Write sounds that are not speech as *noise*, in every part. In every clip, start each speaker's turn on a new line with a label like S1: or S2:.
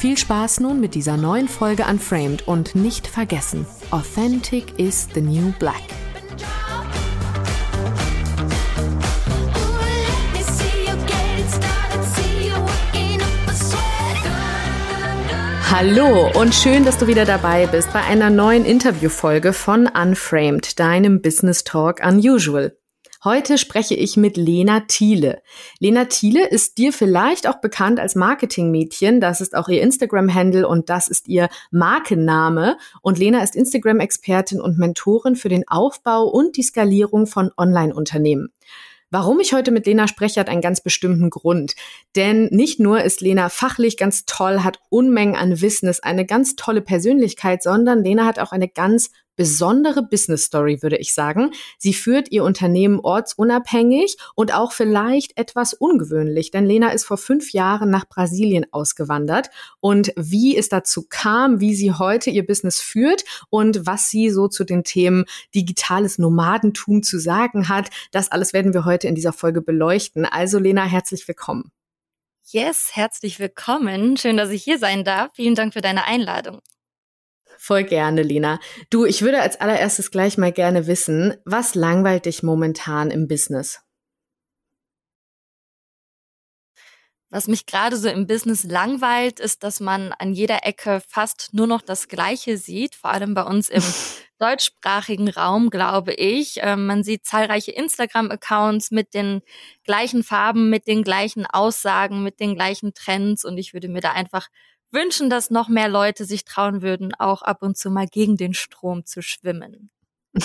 S1: Viel Spaß nun mit dieser neuen Folge Unframed und nicht vergessen, Authentic is the new black. Hallo und schön, dass du wieder dabei bist bei einer neuen Interviewfolge von Unframed, deinem Business Talk Unusual. Heute spreche ich mit Lena Thiele. Lena Thiele ist dir vielleicht auch bekannt als Marketingmädchen. Das ist auch ihr Instagram-Handle und das ist ihr Markenname. Und Lena ist Instagram-Expertin und Mentorin für den Aufbau und die Skalierung von Online-Unternehmen. Warum ich heute mit Lena spreche, hat einen ganz bestimmten Grund. Denn nicht nur ist Lena fachlich ganz toll, hat Unmengen an Wissen, ist eine ganz tolle Persönlichkeit, sondern Lena hat auch eine ganz besondere Business Story, würde ich sagen. Sie führt ihr Unternehmen ortsunabhängig und auch vielleicht etwas ungewöhnlich, denn Lena ist vor fünf Jahren nach Brasilien ausgewandert und wie es dazu kam, wie sie heute ihr Business führt und was sie so zu den Themen digitales Nomadentum zu sagen hat, das alles werden wir heute in dieser Folge beleuchten. Also Lena, herzlich willkommen.
S2: Yes, herzlich willkommen. Schön, dass ich hier sein darf. Vielen Dank für deine Einladung.
S1: Voll gerne, Lena. Du, ich würde als allererstes gleich mal gerne wissen, was langweilt dich momentan im Business?
S2: Was mich gerade so im Business langweilt, ist, dass man an jeder Ecke fast nur noch das Gleiche sieht, vor allem bei uns im *laughs* deutschsprachigen Raum, glaube ich. Ähm, man sieht zahlreiche Instagram-Accounts mit den gleichen Farben, mit den gleichen Aussagen, mit den gleichen Trends und ich würde mir da einfach wünschen, dass noch mehr Leute sich trauen würden, auch ab und zu mal gegen den Strom zu schwimmen. *laughs*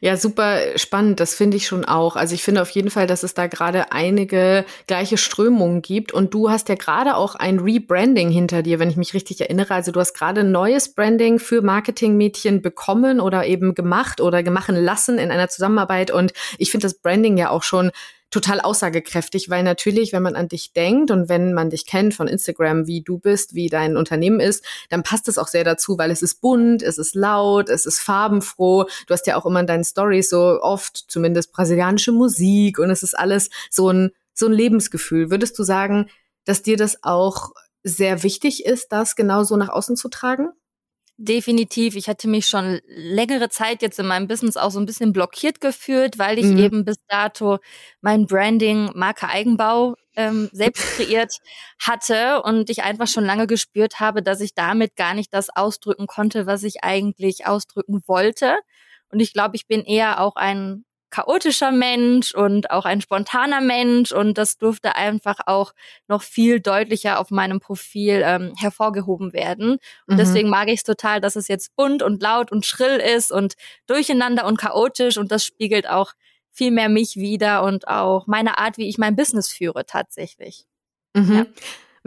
S1: Ja, super spannend. Das finde ich schon auch. Also ich finde auf jeden Fall, dass es da gerade einige gleiche Strömungen gibt. Und du hast ja gerade auch ein Rebranding hinter dir, wenn ich mich richtig erinnere. Also du hast gerade ein neues Branding für Marketingmädchen bekommen oder eben gemacht oder gemachen lassen in einer Zusammenarbeit. Und ich finde das Branding ja auch schon total aussagekräftig, weil natürlich, wenn man an dich denkt und wenn man dich kennt von Instagram, wie du bist, wie dein Unternehmen ist, dann passt es auch sehr dazu, weil es ist bunt, es ist laut, es ist farbenfroh. Du hast ja auch immer in deinen Stories so oft zumindest brasilianische Musik und es ist alles so ein, so ein Lebensgefühl. Würdest du sagen, dass dir das auch sehr wichtig ist, das genauso nach außen zu tragen?
S2: Definitiv. Ich hatte mich schon längere Zeit jetzt in meinem Business auch so ein bisschen blockiert gefühlt, weil ich mhm. eben bis dato mein Branding Marke Eigenbau ähm, selbst *laughs* kreiert hatte und ich einfach schon lange gespürt habe, dass ich damit gar nicht das ausdrücken konnte, was ich eigentlich ausdrücken wollte. Und ich glaube, ich bin eher auch ein chaotischer Mensch und auch ein spontaner Mensch und das durfte einfach auch noch viel deutlicher auf meinem Profil ähm, hervorgehoben werden. Und mhm. deswegen mag ich es total, dass es jetzt bunt und laut und schrill ist und durcheinander und chaotisch und das spiegelt auch viel mehr mich wieder und auch meine Art, wie ich mein Business führe tatsächlich.
S1: Mhm. Ja.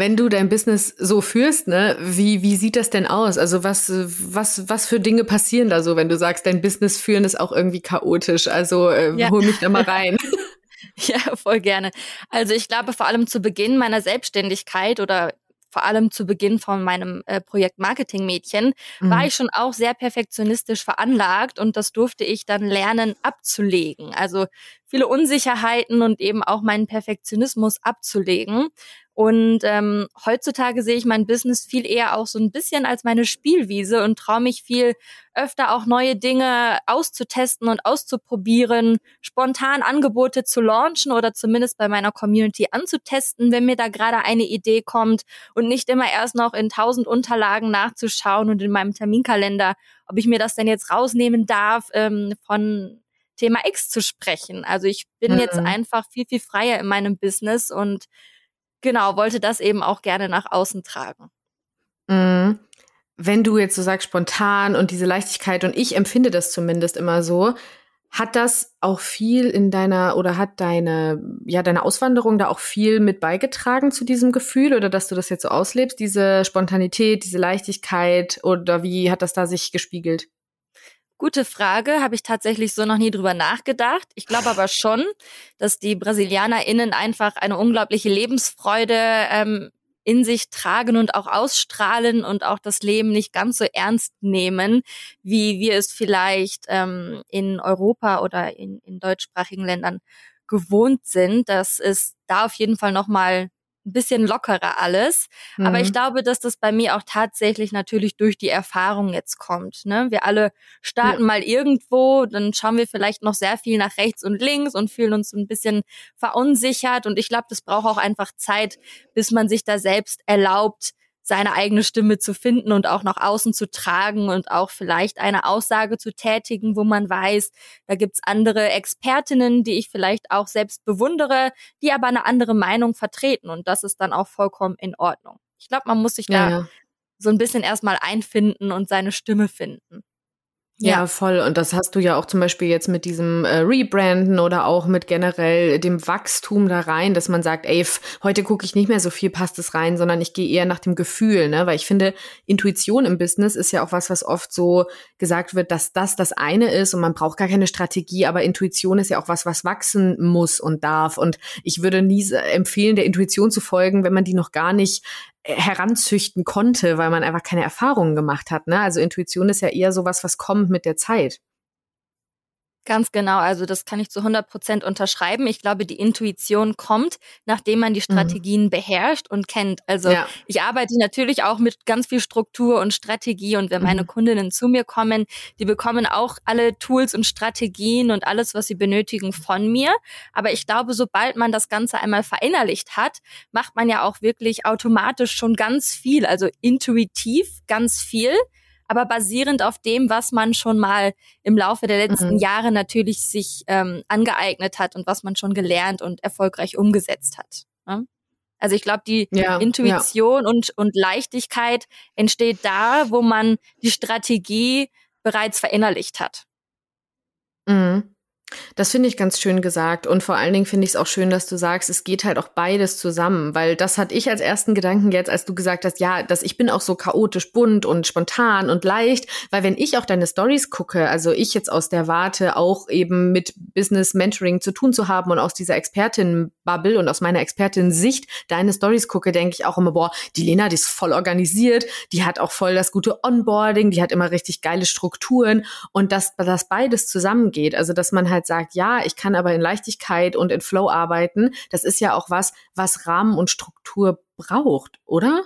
S1: Wenn du dein Business so führst, ne, wie, wie sieht das denn aus? Also was, was, was für Dinge passieren da so, wenn du sagst, dein Business führen ist auch irgendwie chaotisch? Also äh, ja. hol mich da mal rein. *laughs* *laughs*
S2: ja, voll gerne. Also ich glaube, vor allem zu Beginn meiner Selbstständigkeit oder vor allem zu Beginn von meinem äh, Projekt Marketing Mädchen, mhm. war ich schon auch sehr perfektionistisch veranlagt und das durfte ich dann lernen abzulegen. Also viele Unsicherheiten und eben auch meinen Perfektionismus abzulegen. Und ähm, heutzutage sehe ich mein Business viel eher auch so ein bisschen als meine Spielwiese und traue mich viel öfter auch neue Dinge auszutesten und auszuprobieren, spontan Angebote zu launchen oder zumindest bei meiner Community anzutesten, wenn mir da gerade eine Idee kommt und nicht immer erst noch in tausend Unterlagen nachzuschauen und in meinem Terminkalender, ob ich mir das denn jetzt rausnehmen darf, ähm, von Thema X zu sprechen. Also ich bin mhm. jetzt einfach viel, viel freier in meinem Business und genau, wollte das eben auch gerne nach außen tragen.
S1: Mhm. Wenn du jetzt so sagst, spontan und diese Leichtigkeit, und ich empfinde das zumindest immer so, hat das auch viel in deiner oder hat deine, ja, deine Auswanderung da auch viel mit beigetragen zu diesem Gefühl oder dass du das jetzt so auslebst, diese Spontanität, diese Leichtigkeit oder wie hat das da sich gespiegelt?
S2: Gute Frage, habe ich tatsächlich so noch nie drüber nachgedacht. Ich glaube aber schon, dass die BrasilianerInnen einfach eine unglaubliche Lebensfreude ähm, in sich tragen und auch ausstrahlen und auch das Leben nicht ganz so ernst nehmen, wie wir es vielleicht ähm, in Europa oder in, in deutschsprachigen Ländern gewohnt sind. Das ist da auf jeden Fall nochmal ein bisschen lockerer alles. Mhm. Aber ich mhm. glaube, dass das bei mir auch tatsächlich natürlich durch die Erfahrung jetzt kommt. Ne? Wir alle starten ja. mal irgendwo, dann schauen wir vielleicht noch sehr viel nach rechts und links und fühlen uns ein bisschen verunsichert. Und ich glaube, das braucht auch einfach Zeit, bis man sich da selbst erlaubt, seine eigene Stimme zu finden und auch nach außen zu tragen und auch vielleicht eine Aussage zu tätigen, wo man weiß, da gibt's andere Expertinnen, die ich vielleicht auch selbst bewundere, die aber eine andere Meinung vertreten und das ist dann auch vollkommen in Ordnung. Ich glaube, man muss sich ja, da ja. so ein bisschen erstmal einfinden und seine Stimme finden.
S1: Ja, voll. Und das hast du ja auch zum Beispiel jetzt mit diesem äh, Rebranden oder auch mit generell dem Wachstum da rein, dass man sagt, ey, heute gucke ich nicht mehr so viel, passt es rein, sondern ich gehe eher nach dem Gefühl, ne? Weil ich finde, Intuition im Business ist ja auch was, was oft so gesagt wird, dass das das eine ist und man braucht gar keine Strategie, aber Intuition ist ja auch was, was wachsen muss und darf. Und ich würde nie empfehlen, der Intuition zu folgen, wenn man die noch gar nicht heranzüchten konnte, weil man einfach keine Erfahrungen gemacht hat. Ne? Also Intuition ist ja eher sowas, was kommt mit der Zeit.
S2: Ganz genau, also das kann ich zu 100 Prozent unterschreiben. Ich glaube, die Intuition kommt, nachdem man die mhm. Strategien mhm. beherrscht und kennt. Also ja. ich arbeite natürlich auch mit ganz viel Struktur und Strategie und wenn mhm. meine Kundinnen zu mir kommen, die bekommen auch alle Tools und Strategien und alles, was sie benötigen von mir. Aber ich glaube, sobald man das Ganze einmal verinnerlicht hat, macht man ja auch wirklich automatisch schon ganz viel, also intuitiv ganz viel aber basierend auf dem, was man schon mal im Laufe der letzten mhm. Jahre natürlich sich ähm, angeeignet hat und was man schon gelernt und erfolgreich umgesetzt hat. Ne? Also ich glaube, die ja, Intuition ja. Und, und Leichtigkeit entsteht da, wo man die Strategie bereits verinnerlicht hat.
S1: Mhm. Das finde ich ganz schön gesagt. Und vor allen Dingen finde ich es auch schön, dass du sagst, es geht halt auch beides zusammen, weil das hatte ich als ersten Gedanken jetzt, als du gesagt hast, ja, dass ich bin auch so chaotisch bunt und spontan und leicht, weil wenn ich auch deine Stories gucke, also ich jetzt aus der Warte auch eben mit Business Mentoring zu tun zu haben und aus dieser Expertin-Bubble und aus meiner Expertin-Sicht deine Stories gucke, denke ich auch immer, boah, die Lena, die ist voll organisiert, die hat auch voll das gute Onboarding, die hat immer richtig geile Strukturen und dass das beides zusammengeht, also dass man halt halt sagt, ja, ich kann aber in Leichtigkeit und in Flow arbeiten, das ist ja auch was, was Rahmen und Struktur braucht, oder?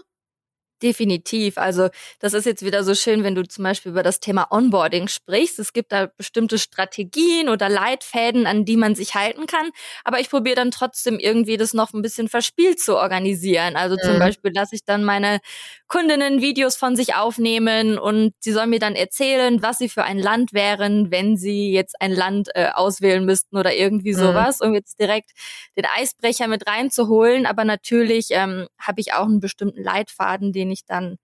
S2: Definitiv. Also das ist jetzt wieder so schön, wenn du zum Beispiel über das Thema Onboarding sprichst. Es gibt da bestimmte Strategien oder Leitfäden, an die man sich halten kann. Aber ich probiere dann trotzdem irgendwie das noch ein bisschen verspielt zu organisieren. Also zum mhm. Beispiel lasse ich dann meine Kundinnen Videos von sich aufnehmen und sie sollen mir dann erzählen, was sie für ein Land wären, wenn sie jetzt ein Land äh, auswählen müssten oder irgendwie mhm. sowas, um jetzt direkt den Eisbrecher mit reinzuholen. Aber natürlich ähm, habe ich auch einen bestimmten Leitfaden, den ich dann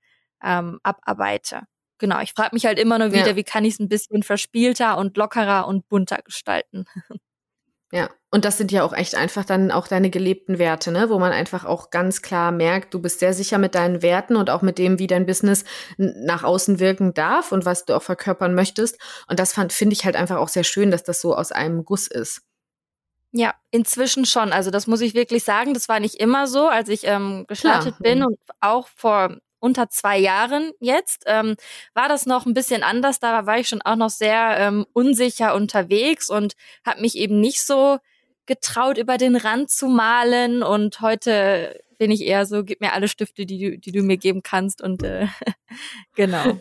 S2: ähm, abarbeite. Genau, ich frage mich halt immer nur wieder, ja. wie kann ich es ein bisschen verspielter und lockerer und bunter gestalten.
S1: Ja, und das sind ja auch echt einfach dann auch deine gelebten Werte, ne? wo man einfach auch ganz klar merkt, du bist sehr sicher mit deinen Werten und auch mit dem, wie dein Business nach außen wirken darf und was du auch verkörpern möchtest. Und das finde ich halt einfach auch sehr schön, dass das so aus einem Guss ist.
S2: Ja, inzwischen schon. Also das muss ich wirklich sagen. Das war nicht immer so, als ich ähm, gestartet Klar. bin mhm. und auch vor unter zwei Jahren jetzt, ähm, war das noch ein bisschen anders. Da war ich schon auch noch sehr ähm, unsicher unterwegs und habe mich eben nicht so getraut, über den Rand zu malen. Und heute bin ich eher so, gib mir alle Stifte, die du, die du mir geben kannst. Und äh, *laughs* genau.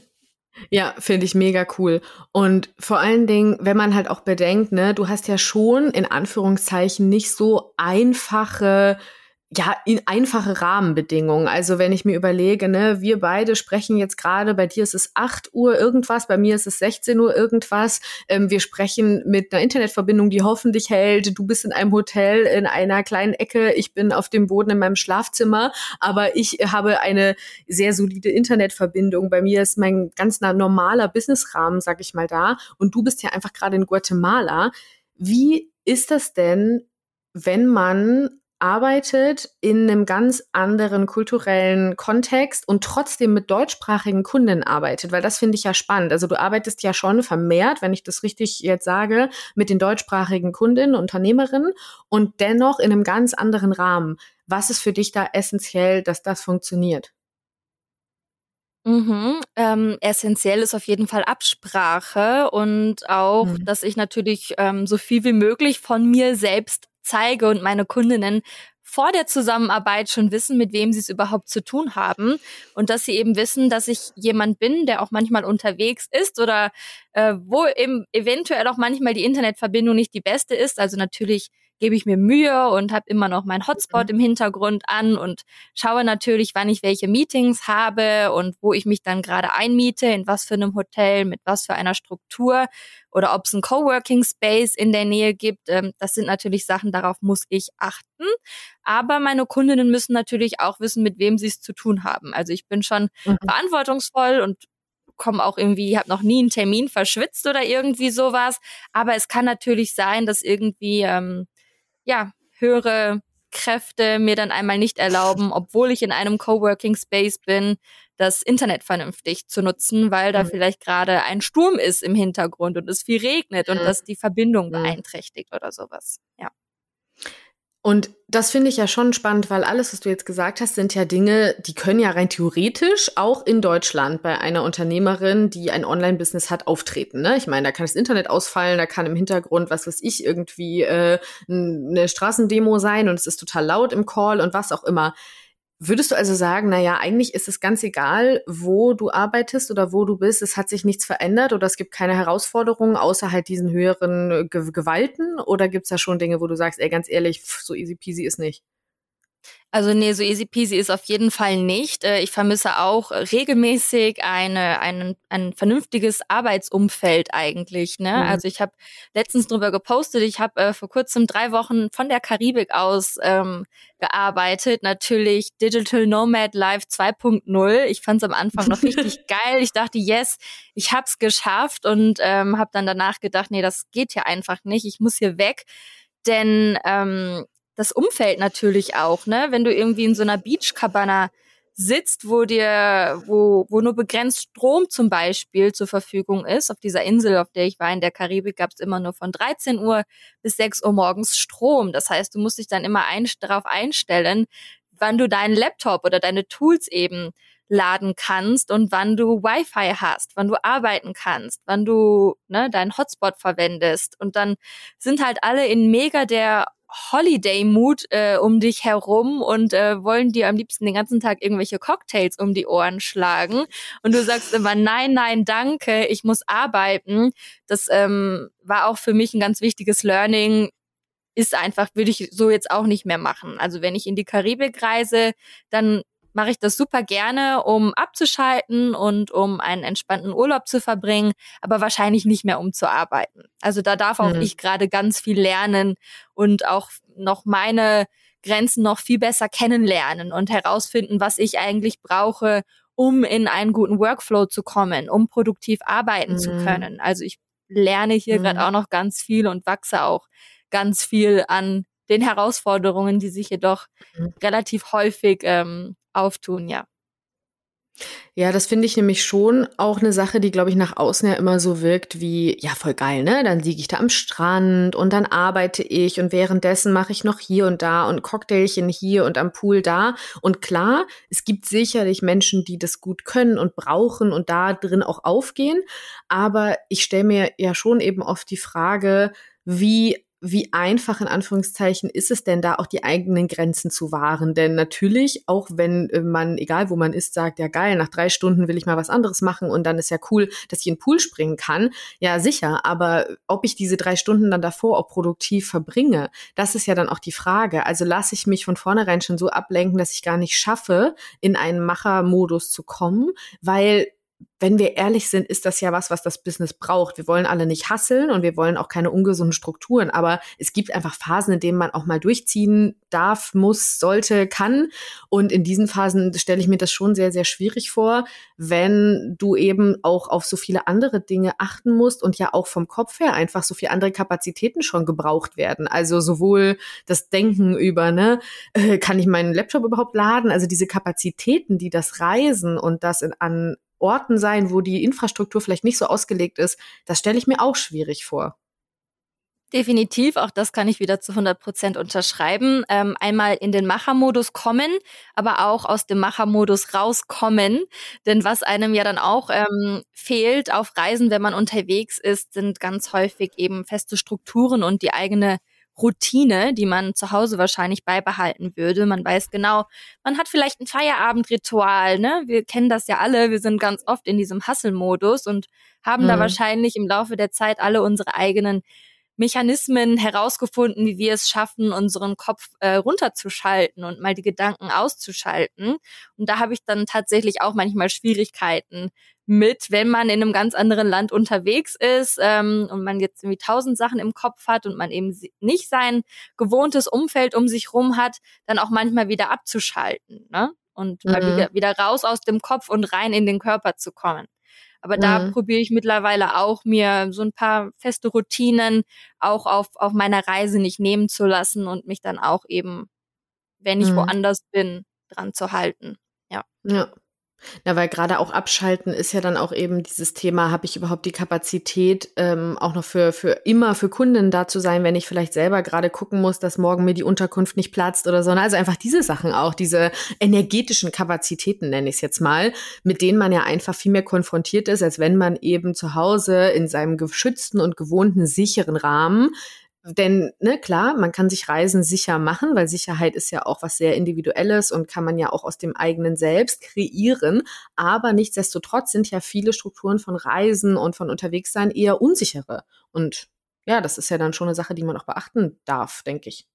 S1: Ja, finde ich mega cool. Und vor allen Dingen, wenn man halt auch bedenkt, ne, du hast ja schon in Anführungszeichen nicht so einfache ja, in einfache Rahmenbedingungen. Also wenn ich mir überlege, ne, wir beide sprechen jetzt gerade, bei dir ist es 8 Uhr irgendwas, bei mir ist es 16 Uhr irgendwas. Ähm, wir sprechen mit einer Internetverbindung, die hoffentlich hält. Du bist in einem Hotel in einer kleinen Ecke, ich bin auf dem Boden in meinem Schlafzimmer, aber ich habe eine sehr solide Internetverbindung. Bei mir ist mein ganz normaler Businessrahmen, sag ich mal, da. Und du bist ja einfach gerade in Guatemala. Wie ist das denn, wenn man arbeitet in einem ganz anderen kulturellen Kontext und trotzdem mit deutschsprachigen Kunden arbeitet, weil das finde ich ja spannend. Also du arbeitest ja schon vermehrt, wenn ich das richtig jetzt sage, mit den deutschsprachigen Kundinnen, Unternehmerinnen und dennoch in einem ganz anderen Rahmen. Was ist für dich da essentiell, dass das funktioniert?
S2: Mhm, ähm, essentiell ist auf jeden Fall Absprache und auch, mhm. dass ich natürlich ähm, so viel wie möglich von mir selbst zeige und meine Kundinnen vor der Zusammenarbeit schon wissen, mit wem sie es überhaupt zu tun haben und dass sie eben wissen, dass ich jemand bin, der auch manchmal unterwegs ist oder äh, wo eben eventuell auch manchmal die Internetverbindung nicht die beste ist. Also natürlich gebe ich mir Mühe und habe immer noch mein Hotspot mhm. im Hintergrund an und schaue natürlich, wann ich welche Meetings habe und wo ich mich dann gerade einmiete, in was für einem Hotel, mit was für einer Struktur oder ob es einen Coworking Space in der Nähe gibt. Ähm, das sind natürlich Sachen, darauf muss ich achten. Aber meine Kundinnen müssen natürlich auch wissen, mit wem sie es zu tun haben. Also ich bin schon mhm. verantwortungsvoll und komme auch irgendwie, habe noch nie einen Termin verschwitzt oder irgendwie sowas. Aber es kann natürlich sein, dass irgendwie ähm, ja, höhere Kräfte mir dann einmal nicht erlauben, obwohl ich in einem Coworking Space bin, das Internet vernünftig zu nutzen, weil da mhm. vielleicht gerade ein Sturm ist im Hintergrund und es viel regnet und das die Verbindung mhm. beeinträchtigt oder sowas. Ja.
S1: Und das finde ich ja schon spannend, weil alles, was du jetzt gesagt hast, sind ja Dinge, die können ja rein theoretisch auch in Deutschland bei einer Unternehmerin, die ein Online-Business hat, auftreten. Ne? Ich meine, da kann das Internet ausfallen, da kann im Hintergrund, was weiß ich, irgendwie äh, eine Straßendemo sein und es ist total laut im Call und was auch immer. Würdest du also sagen, na ja, eigentlich ist es ganz egal, wo du arbeitest oder wo du bist, es hat sich nichts verändert oder es gibt keine Herausforderungen außer halt diesen höheren Ge Gewalten oder gibt es da schon Dinge, wo du sagst, ey, ganz ehrlich, so easy peasy ist nicht?
S2: Also nee, so easy peasy ist auf jeden Fall nicht. Äh, ich vermisse auch regelmäßig eine, ein, ein vernünftiges Arbeitsumfeld eigentlich. Ne? Mhm. Also ich habe letztens drüber gepostet, ich habe äh, vor kurzem drei Wochen von der Karibik aus ähm, gearbeitet. Natürlich Digital Nomad Live 2.0. Ich fand es am Anfang noch richtig *laughs* geil. Ich dachte, yes, ich hab's geschafft und ähm, habe dann danach gedacht, nee, das geht hier einfach nicht. Ich muss hier weg. Denn ähm, das Umfeld natürlich auch, ne? Wenn du irgendwie in so einer Beachcabana sitzt, wo dir, wo, wo nur begrenzt Strom zum Beispiel zur Verfügung ist. Auf dieser Insel, auf der ich war in der Karibik, gab es immer nur von 13 Uhr bis 6 Uhr morgens Strom. Das heißt, du musst dich dann immer ein, darauf einstellen, wann du deinen Laptop oder deine Tools eben laden kannst und wann du Wi-Fi hast, wann du arbeiten kannst, wann du ne, deinen Hotspot verwendest. Und dann sind halt alle in mega der Holiday-Mood äh, um dich herum und äh, wollen dir am liebsten den ganzen Tag irgendwelche Cocktails um die Ohren schlagen. Und du sagst immer, nein, nein, danke, ich muss arbeiten. Das ähm, war auch für mich ein ganz wichtiges Learning. Ist einfach, würde ich so jetzt auch nicht mehr machen. Also wenn ich in die Karibik reise, dann mache ich das super gerne, um abzuschalten und um einen entspannten Urlaub zu verbringen, aber wahrscheinlich nicht mehr um zu arbeiten. Also da darf auch mhm. ich gerade ganz viel lernen und auch noch meine Grenzen noch viel besser kennenlernen und herausfinden, was ich eigentlich brauche, um in einen guten Workflow zu kommen, um produktiv arbeiten mhm. zu können. Also ich lerne hier mhm. gerade auch noch ganz viel und wachse auch ganz viel an den Herausforderungen, die sich jedoch mhm. relativ häufig ähm, auftun, ja.
S1: Ja, das finde ich nämlich schon auch eine Sache, die, glaube ich, nach außen ja immer so wirkt wie, ja, voll geil, ne? Dann liege ich da am Strand und dann arbeite ich und währenddessen mache ich noch hier und da und Cocktailchen hier und am Pool da. Und klar, es gibt sicherlich Menschen, die das gut können und brauchen und da drin auch aufgehen. Aber ich stelle mir ja schon eben oft die Frage, wie wie einfach in Anführungszeichen ist es denn da auch die eigenen Grenzen zu wahren? Denn natürlich, auch wenn äh, man, egal wo man ist, sagt, ja geil, nach drei Stunden will ich mal was anderes machen und dann ist ja cool, dass ich in den Pool springen kann. Ja, sicher, aber ob ich diese drei Stunden dann davor auch produktiv verbringe, das ist ja dann auch die Frage. Also lasse ich mich von vornherein schon so ablenken, dass ich gar nicht schaffe, in einen Machermodus zu kommen, weil wenn wir ehrlich sind, ist das ja was, was das Business braucht. Wir wollen alle nicht hasseln und wir wollen auch keine ungesunden Strukturen, aber es gibt einfach Phasen, in denen man auch mal durchziehen darf, muss, sollte, kann. Und in diesen Phasen stelle ich mir das schon sehr, sehr schwierig vor, wenn du eben auch auf so viele andere Dinge achten musst und ja auch vom Kopf her einfach so viele andere Kapazitäten schon gebraucht werden. Also sowohl das Denken über, ne, äh, kann ich meinen Laptop überhaupt laden? Also diese Kapazitäten, die das Reisen und das in, an Orten sein, wo die Infrastruktur vielleicht nicht so ausgelegt ist, das stelle ich mir auch schwierig vor.
S2: Definitiv, auch das kann ich wieder zu 100 Prozent unterschreiben. Ähm, einmal in den Machermodus kommen, aber auch aus dem Machermodus rauskommen. Denn was einem ja dann auch ähm, fehlt auf Reisen, wenn man unterwegs ist, sind ganz häufig eben feste Strukturen und die eigene Routine, die man zu Hause wahrscheinlich beibehalten würde. Man weiß genau, man hat vielleicht ein Feierabendritual, ne? Wir kennen das ja alle, wir sind ganz oft in diesem Hustle-Modus und haben mhm. da wahrscheinlich im Laufe der Zeit alle unsere eigenen Mechanismen herausgefunden, wie wir es schaffen, unseren Kopf äh, runterzuschalten und mal die Gedanken auszuschalten. Und da habe ich dann tatsächlich auch manchmal Schwierigkeiten mit, wenn man in einem ganz anderen Land unterwegs ist ähm, und man jetzt irgendwie tausend Sachen im Kopf hat und man eben nicht sein gewohntes Umfeld um sich rum hat, dann auch manchmal wieder abzuschalten ne? und mhm. mal wieder, wieder raus aus dem Kopf und rein in den Körper zu kommen. Aber mhm. da probiere ich mittlerweile auch, mir so ein paar feste Routinen auch auf, auf meiner Reise nicht nehmen zu lassen und mich dann auch eben, wenn ich mhm. woanders bin, dran zu halten. Ja.
S1: Ja. Na, weil gerade auch abschalten ist ja dann auch eben dieses Thema, habe ich überhaupt die Kapazität, ähm, auch noch für, für immer für Kunden da zu sein, wenn ich vielleicht selber gerade gucken muss, dass morgen mir die Unterkunft nicht platzt oder so. Also einfach diese Sachen auch, diese energetischen Kapazitäten nenne ich es jetzt mal, mit denen man ja einfach viel mehr konfrontiert ist, als wenn man eben zu Hause in seinem geschützten und gewohnten sicheren Rahmen denn, ne, klar, man kann sich Reisen sicher machen, weil Sicherheit ist ja auch was sehr Individuelles und kann man ja auch aus dem eigenen Selbst kreieren. Aber nichtsdestotrotz sind ja viele Strukturen von Reisen und von Unterwegssein eher unsichere. Und ja, das ist ja dann schon eine Sache, die man auch beachten darf, denke ich.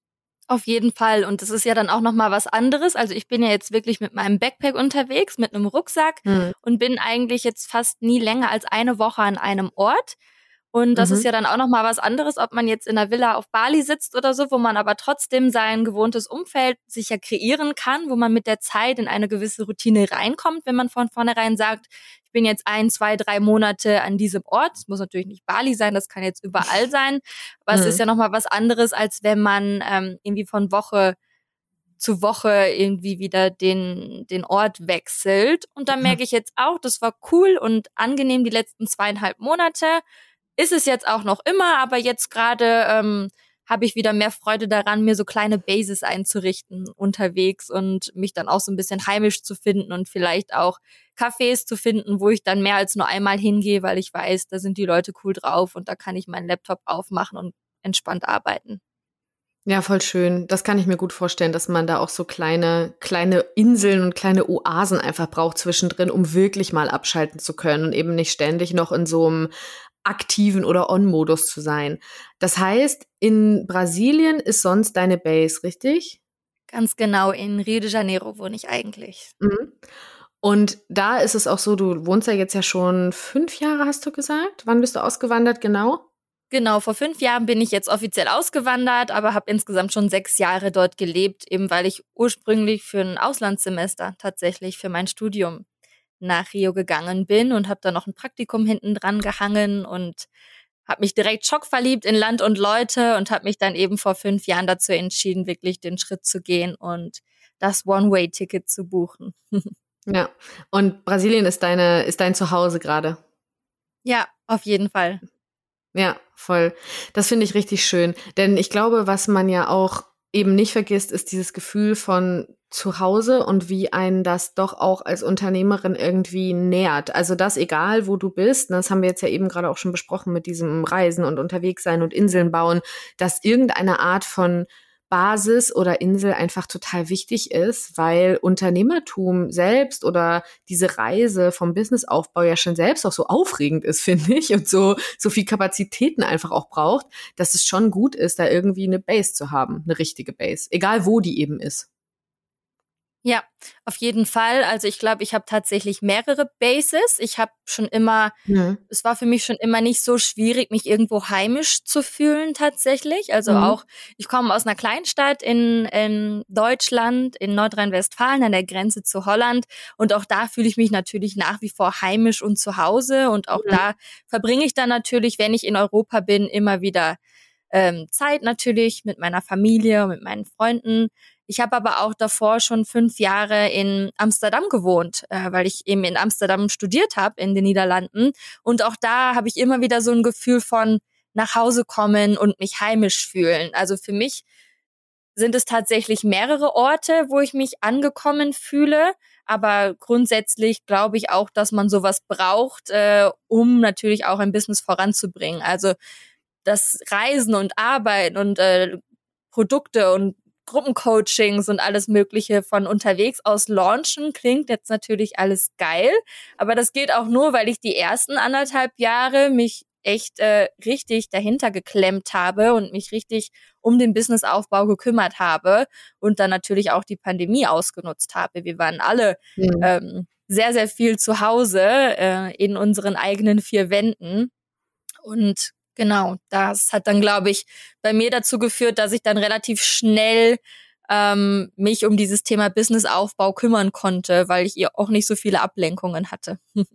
S2: Auf jeden Fall. Und das ist ja dann auch nochmal was anderes. Also ich bin ja jetzt wirklich mit meinem Backpack unterwegs, mit einem Rucksack hm. und bin eigentlich jetzt fast nie länger als eine Woche an einem Ort. Und das mhm. ist ja dann auch noch mal was anderes, ob man jetzt in einer Villa auf Bali sitzt oder so, wo man aber trotzdem sein gewohntes Umfeld sich ja kreieren kann, wo man mit der Zeit in eine gewisse Routine reinkommt, wenn man von vornherein sagt, ich bin jetzt ein, zwei, drei Monate an diesem Ort. Es muss natürlich nicht Bali sein, das kann jetzt überall sein. Aber mhm. es ist ja noch mal was anderes, als wenn man ähm, irgendwie von Woche zu Woche irgendwie wieder den, den Ort wechselt. Und da merke ich jetzt auch, das war cool und angenehm die letzten zweieinhalb Monate ist es jetzt auch noch immer, aber jetzt gerade ähm, habe ich wieder mehr Freude daran, mir so kleine Bases einzurichten unterwegs und mich dann auch so ein bisschen heimisch zu finden und vielleicht auch Cafés zu finden, wo ich dann mehr als nur einmal hingehe, weil ich weiß, da sind die Leute cool drauf und da kann ich meinen Laptop aufmachen und entspannt arbeiten.
S1: Ja, voll schön. Das kann ich mir gut vorstellen, dass man da auch so kleine, kleine Inseln und kleine Oasen einfach braucht zwischendrin, um wirklich mal abschalten zu können und eben nicht ständig noch in so einem aktiven oder On-Modus zu sein. Das heißt, in Brasilien ist sonst deine Base, richtig?
S2: Ganz genau, in Rio de Janeiro wohne ich eigentlich.
S1: Mhm. Und da ist es auch so, du wohnst ja jetzt ja schon fünf Jahre, hast du gesagt. Wann bist du ausgewandert, genau?
S2: Genau, vor fünf Jahren bin ich jetzt offiziell ausgewandert, aber habe insgesamt schon sechs Jahre dort gelebt, eben weil ich ursprünglich für ein Auslandssemester tatsächlich für mein Studium nach Rio gegangen bin und habe da noch ein Praktikum hinten dran gehangen und habe mich direkt schockverliebt in Land und Leute und habe mich dann eben vor fünf Jahren dazu entschieden, wirklich den Schritt zu gehen und das One-Way-Ticket zu buchen. *laughs*
S1: ja, und Brasilien ist deine ist dein Zuhause gerade.
S2: Ja, auf jeden Fall.
S1: Ja, voll. Das finde ich richtig schön, denn ich glaube, was man ja auch eben nicht vergisst, ist dieses Gefühl von zu Hause und wie einen das doch auch als Unternehmerin irgendwie nährt. Also das egal, wo du bist, das haben wir jetzt ja eben gerade auch schon besprochen mit diesem Reisen und unterwegs sein und Inseln bauen, dass irgendeine Art von Basis oder Insel einfach total wichtig ist, weil Unternehmertum selbst oder diese Reise vom Businessaufbau ja schon selbst auch so aufregend ist, *laughs* finde ich, und so, so viel Kapazitäten einfach auch braucht, dass es schon gut ist, da irgendwie eine Base zu haben, eine richtige Base, egal wo die eben ist.
S2: Ja, auf jeden Fall. Also ich glaube, ich habe tatsächlich mehrere Bases. Ich habe schon immer, mhm. es war für mich schon immer nicht so schwierig, mich irgendwo heimisch zu fühlen tatsächlich. Also mhm. auch, ich komme aus einer Kleinstadt in, in Deutschland, in Nordrhein-Westfalen, an der Grenze zu Holland. Und auch da fühle ich mich natürlich nach wie vor heimisch und zu Hause. Und auch mhm. da verbringe ich dann natürlich, wenn ich in Europa bin, immer wieder ähm, Zeit natürlich mit meiner Familie, mit meinen Freunden. Ich habe aber auch davor schon fünf Jahre in Amsterdam gewohnt, äh, weil ich eben in Amsterdam studiert habe in den Niederlanden. Und auch da habe ich immer wieder so ein Gefühl von nach Hause kommen und mich heimisch fühlen. Also für mich sind es tatsächlich mehrere Orte, wo ich mich angekommen fühle. Aber grundsätzlich glaube ich auch, dass man sowas braucht, äh, um natürlich auch ein Business voranzubringen. Also das Reisen und Arbeiten und äh, Produkte und Gruppencoachings und alles Mögliche von unterwegs aus launchen. Klingt jetzt natürlich alles geil, aber das geht auch nur, weil ich die ersten anderthalb Jahre mich echt äh, richtig dahinter geklemmt habe und mich richtig um den Businessaufbau gekümmert habe und dann natürlich auch die Pandemie ausgenutzt habe. Wir waren alle mhm. ähm, sehr, sehr viel zu Hause äh, in unseren eigenen vier Wänden und Genau, das hat dann, glaube ich, bei mir dazu geführt, dass ich dann relativ schnell ähm, mich um dieses Thema Businessaufbau kümmern konnte, weil ich ihr auch nicht so viele Ablenkungen hatte. *laughs*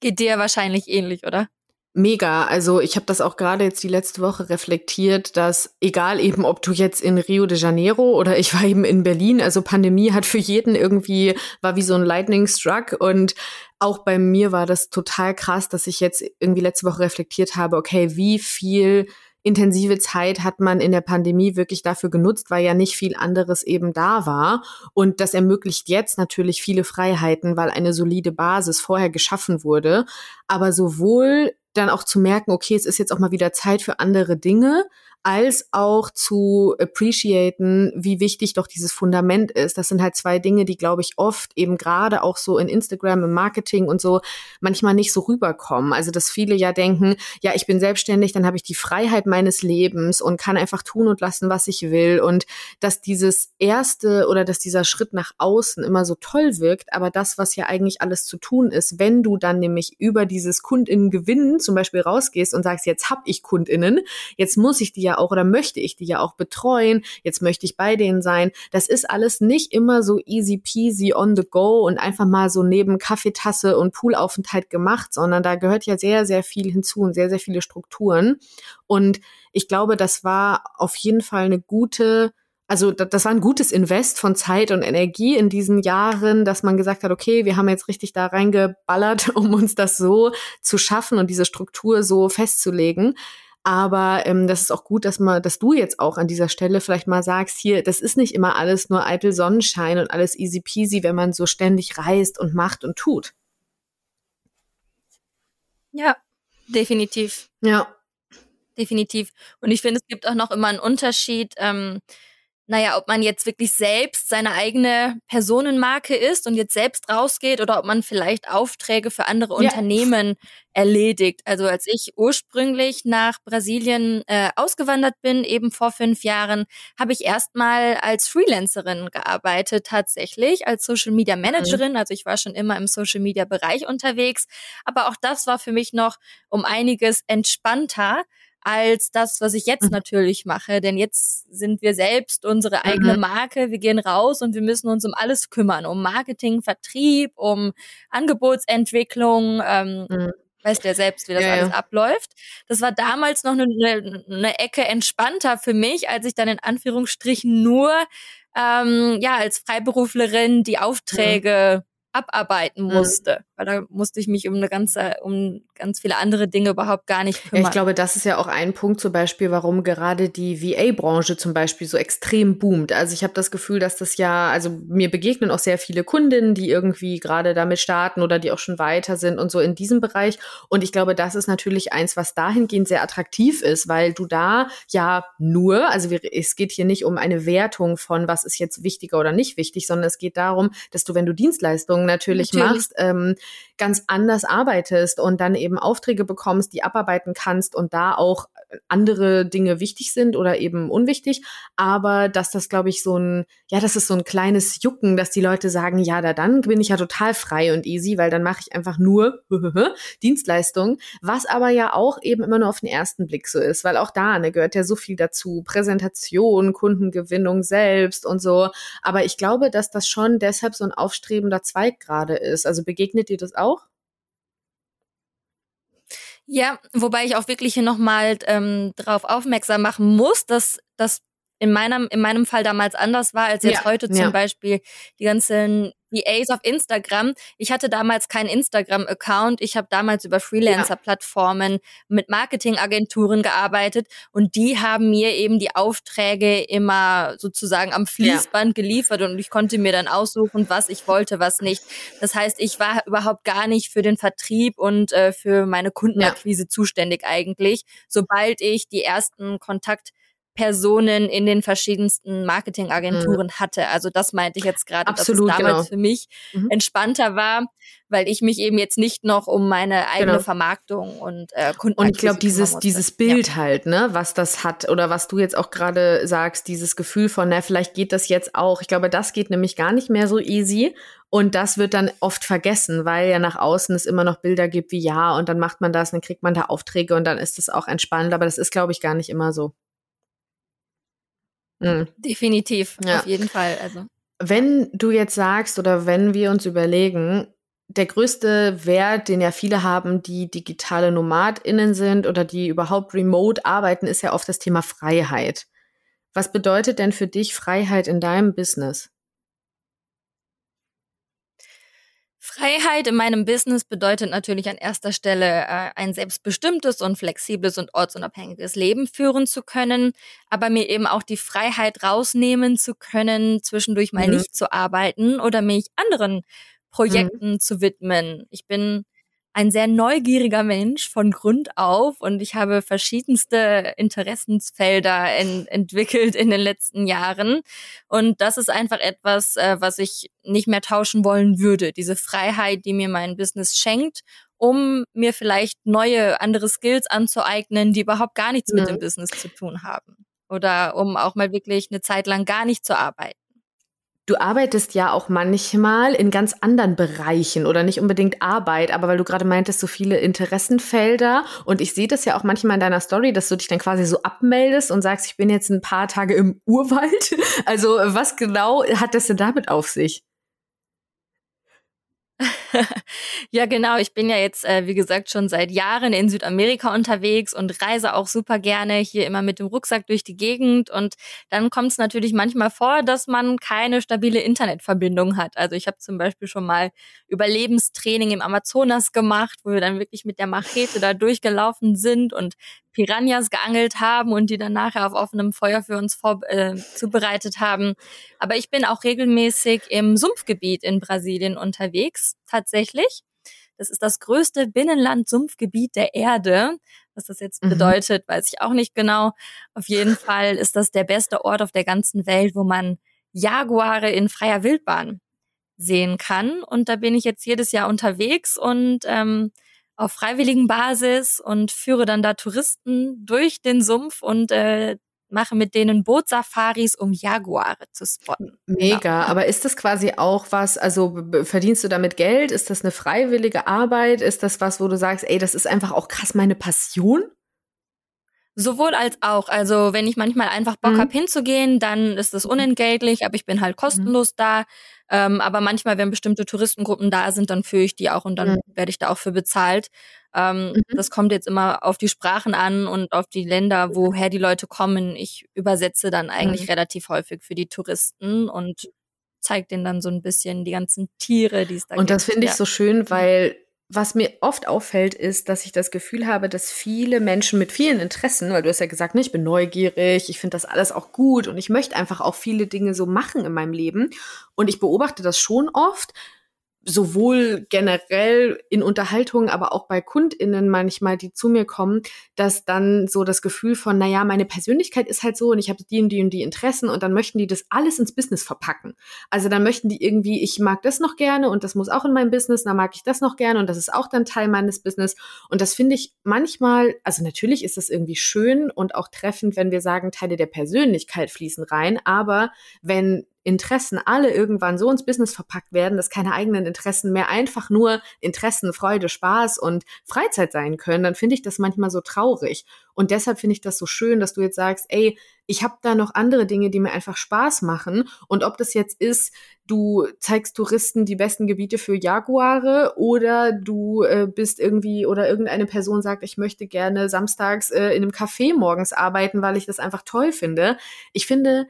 S2: Geht dir wahrscheinlich ähnlich, oder?
S1: Mega. Also ich habe das auch gerade jetzt die letzte Woche reflektiert, dass egal eben, ob du jetzt in Rio de Janeiro oder ich war eben in Berlin, also Pandemie hat für jeden irgendwie, war wie so ein Lightning Struck und auch bei mir war das total krass, dass ich jetzt irgendwie letzte Woche reflektiert habe, okay, wie viel intensive Zeit hat man in der Pandemie wirklich dafür genutzt, weil ja nicht viel anderes eben da war. Und das ermöglicht jetzt natürlich viele Freiheiten, weil eine solide Basis vorher geschaffen wurde. Aber sowohl dann auch zu merken, okay, es ist jetzt auch mal wieder Zeit für andere Dinge, als auch zu appreciaten, wie wichtig doch dieses Fundament ist. Das sind halt zwei Dinge, die, glaube ich, oft eben gerade auch so in Instagram, im Marketing und so manchmal nicht so rüberkommen. Also, dass viele ja denken, ja, ich bin selbstständig, dann habe ich die Freiheit meines Lebens und kann einfach tun und lassen, was ich will. Und dass dieses erste oder dass dieser Schritt nach außen immer so toll wirkt, aber das, was ja eigentlich alles zu tun ist, wenn du dann nämlich über dieses Kundinnen-Gewinnen zum Beispiel rausgehst und sagst, jetzt hab ich Kundinnen, jetzt muss ich die ja auch oder möchte ich die ja auch betreuen, jetzt möchte ich bei denen sein. Das ist alles nicht immer so easy peasy on the go und einfach mal so neben Kaffeetasse und Poolaufenthalt gemacht, sondern da gehört ja sehr, sehr viel hinzu und sehr, sehr viele Strukturen. Und ich glaube, das war auf jeden Fall eine gute also das war ein gutes Invest von Zeit und Energie in diesen Jahren, dass man gesagt hat, okay, wir haben jetzt richtig da reingeballert, *laughs* um uns das so zu schaffen und diese Struktur so festzulegen. Aber ähm, das ist auch gut, dass man, dass du jetzt auch an dieser Stelle vielleicht mal sagst, hier, das ist nicht immer alles nur eitel Sonnenschein und alles easy peasy, wenn man so ständig reist und macht und tut.
S2: Ja, definitiv.
S1: Ja.
S2: Definitiv. Und ich finde, es gibt auch noch immer einen Unterschied. Ähm, naja, ob man jetzt wirklich selbst seine eigene Personenmarke ist und jetzt selbst rausgeht oder ob man vielleicht Aufträge für andere ja. Unternehmen erledigt. Also als ich ursprünglich nach Brasilien äh, ausgewandert bin, eben vor fünf Jahren, habe ich erstmal als Freelancerin gearbeitet, tatsächlich als Social Media Managerin. Mhm. Also ich war schon immer im Social Media Bereich unterwegs. Aber auch das war für mich noch um einiges entspannter als das, was ich jetzt mhm. natürlich mache. Denn jetzt sind wir selbst unsere eigene mhm. Marke. Wir gehen raus und wir müssen uns um alles kümmern. Um Marketing, Vertrieb, um Angebotsentwicklung. Ähm, mhm. Weißt du ja selbst, wie das ja, alles ja. abläuft. Das war damals noch eine, eine Ecke entspannter für mich, als ich dann in Anführungsstrichen nur ähm, ja als Freiberuflerin die Aufträge abarbeiten mhm. musste, mhm. Weil da musste ich mich um eine ganze, um ganz viele andere Dinge überhaupt gar nicht kümmern.
S1: Ja, ich glaube, das ist ja auch ein Punkt zum Beispiel, warum gerade die VA-Branche zum Beispiel so extrem boomt. Also ich habe das Gefühl, dass das ja, also mir begegnen auch sehr viele Kundinnen, die irgendwie gerade damit starten oder die auch schon weiter sind und so in diesem Bereich. Und ich glaube, das ist natürlich eins, was dahingehend sehr attraktiv ist, weil du da ja nur, also wir, es geht hier nicht um eine Wertung von, was ist jetzt wichtiger oder nicht wichtig, sondern es geht darum, dass du, wenn du Dienstleistungen natürlich, natürlich. machst, ähm, ganz anders arbeitest und dann eben Aufträge bekommst, die abarbeiten kannst und da auch andere Dinge wichtig sind oder eben unwichtig, aber dass das, glaube ich, so ein, ja, das ist so ein kleines Jucken, dass die Leute sagen, ja, da dann bin ich ja total frei und easy, weil dann mache ich einfach nur *laughs* Dienstleistungen, was aber ja auch eben immer nur auf den ersten Blick so ist, weil auch da ne, gehört ja so viel dazu, Präsentation, Kundengewinnung selbst und so, aber ich glaube, dass das schon deshalb so ein aufstrebender Zweig gerade ist. Also begegnet dir das auch?
S2: Ja, wobei ich auch wirklich hier nochmal ähm, darauf aufmerksam machen muss, dass das in meinem, in meinem Fall damals anders war als jetzt ja, heute zum ja. Beispiel die ganzen VAs auf Instagram. Ich hatte damals keinen Instagram-Account. Ich habe damals über Freelancer-Plattformen mit Marketingagenturen gearbeitet und die haben mir eben die Aufträge immer sozusagen am Fließband ja. geliefert und ich konnte mir dann aussuchen, was ich wollte, was nicht. Das heißt, ich war überhaupt gar nicht für den Vertrieb und äh, für meine Kundenakquise ja. zuständig eigentlich. Sobald ich die ersten Kontakt Personen in den verschiedensten Marketingagenturen mhm. hatte. Also das meinte ich jetzt gerade, dass es damals genau. für mich mhm. entspannter war, weil ich mich eben jetzt nicht noch um meine eigene genau. Vermarktung und äh, Kunden
S1: Und ich glaube, dieses dieses Bild ja. halt, ne, was das hat oder was du jetzt auch gerade sagst, dieses Gefühl von, na, vielleicht geht das jetzt auch. Ich glaube, das geht nämlich gar nicht mehr so easy. Und das wird dann oft vergessen, weil ja nach außen es immer noch Bilder gibt wie ja und dann macht man das, dann kriegt man da Aufträge und dann ist es auch entspannt. Aber das ist, glaube ich, gar nicht immer so.
S2: Mhm. Definitiv, ja. auf jeden Fall. Also.
S1: Wenn du jetzt sagst oder wenn wir uns überlegen, der größte Wert, den ja viele haben, die digitale NomadInnen sind oder die überhaupt remote arbeiten, ist ja oft das Thema Freiheit. Was bedeutet denn für dich Freiheit in deinem Business?
S2: Freiheit in meinem Business bedeutet natürlich an erster Stelle äh, ein selbstbestimmtes und flexibles und ortsunabhängiges Leben führen zu können, aber mir eben auch die Freiheit rausnehmen zu können, zwischendurch mal mhm. nicht zu arbeiten oder mich anderen Projekten mhm. zu widmen. Ich bin ein sehr neugieriger Mensch von Grund auf und ich habe verschiedenste Interessensfelder en entwickelt in den letzten Jahren. Und das ist einfach etwas, äh, was ich nicht mehr tauschen wollen würde. Diese Freiheit, die mir mein Business schenkt, um mir vielleicht neue, andere Skills anzueignen, die überhaupt gar nichts ja. mit dem Business zu tun haben. Oder um auch mal wirklich eine Zeit lang gar nicht zu arbeiten.
S1: Du arbeitest ja auch manchmal in ganz anderen Bereichen oder nicht unbedingt Arbeit, aber weil du gerade meintest, so viele Interessenfelder und ich sehe das ja auch manchmal in deiner Story, dass du dich dann quasi so abmeldest und sagst, ich bin jetzt ein paar Tage im Urwald. *laughs* Also was genau hat das denn damit auf sich? *laughs*
S2: ja, genau. Ich bin ja jetzt, äh, wie gesagt, schon seit Jahren in Südamerika unterwegs und reise auch super gerne hier immer mit dem Rucksack durch die Gegend. Und dann kommt es natürlich manchmal vor, dass man keine stabile Internetverbindung hat. Also ich habe zum Beispiel schon mal Überlebenstraining im Amazonas gemacht, wo wir dann wirklich mit der Machete da durchgelaufen sind und Piranhas geangelt haben und die dann nachher auf offenem Feuer für uns vor, äh, zubereitet haben. Aber ich bin auch regelmäßig im Sumpfgebiet in Brasilien unterwegs, tatsächlich. Das ist das größte Binnenland-Sumpfgebiet der Erde. Was das jetzt mhm. bedeutet, weiß ich auch nicht genau. Auf jeden Fall ist das der beste Ort auf der ganzen Welt, wo man Jaguare in freier Wildbahn sehen kann. Und da bin ich jetzt jedes Jahr unterwegs und ähm, auf freiwilligen Basis und führe dann da Touristen durch den Sumpf und äh, mache mit denen Bootsafaris, um Jaguare zu spotten.
S1: Mega, genau. aber ist das quasi auch was, also verdienst du damit Geld? Ist das eine freiwillige Arbeit? Ist das was, wo du sagst, ey, das ist einfach auch krass meine Passion?
S2: Sowohl als auch. Also wenn ich manchmal einfach Bock mhm. hab hinzugehen, dann ist das unentgeltlich, aber ich bin halt kostenlos mhm. da. Ähm, aber manchmal, wenn bestimmte Touristengruppen da sind, dann führe ich die auch und dann mhm. werde ich da auch für bezahlt. Ähm, mhm. Das kommt jetzt immer auf die Sprachen an und auf die Länder, woher die Leute kommen. Ich übersetze dann eigentlich mhm. relativ häufig für die Touristen und zeige denen dann so ein bisschen die ganzen Tiere, die es da
S1: und gibt. Und das finde ich ja. so schön, weil was mir oft auffällt, ist, dass ich das Gefühl habe, dass viele Menschen mit vielen Interessen, weil du hast ja gesagt, ne, ich bin neugierig, ich finde das alles auch gut und ich möchte einfach auch viele Dinge so machen in meinem Leben. Und ich beobachte das schon oft, sowohl generell in Unterhaltungen, aber auch bei KundInnen manchmal, die zu mir kommen, dass dann so das Gefühl von, naja, meine Persönlichkeit ist halt so und ich habe die und die und die Interessen und dann möchten die das alles ins Business verpacken. Also dann möchten die irgendwie, ich mag das noch gerne und das muss auch in meinem Business, dann mag ich das noch gerne und das ist auch dann Teil meines Business. Und das finde ich manchmal, also natürlich ist das irgendwie schön und auch treffend, wenn wir sagen, Teile der Persönlichkeit fließen rein, aber wenn Interessen alle irgendwann so ins Business verpackt werden, dass keine eigenen Interessen mehr einfach nur Interessen, Freude, Spaß und Freizeit sein können, dann finde ich das manchmal so traurig. Und deshalb finde ich das so schön, dass du jetzt sagst, ey, ich habe da noch andere Dinge, die mir einfach Spaß machen. Und ob das jetzt ist, du zeigst Touristen die besten Gebiete für Jaguare oder du äh, bist irgendwie oder irgendeine Person sagt, ich möchte gerne samstags äh, in einem Café morgens arbeiten, weil ich das einfach toll finde. Ich finde,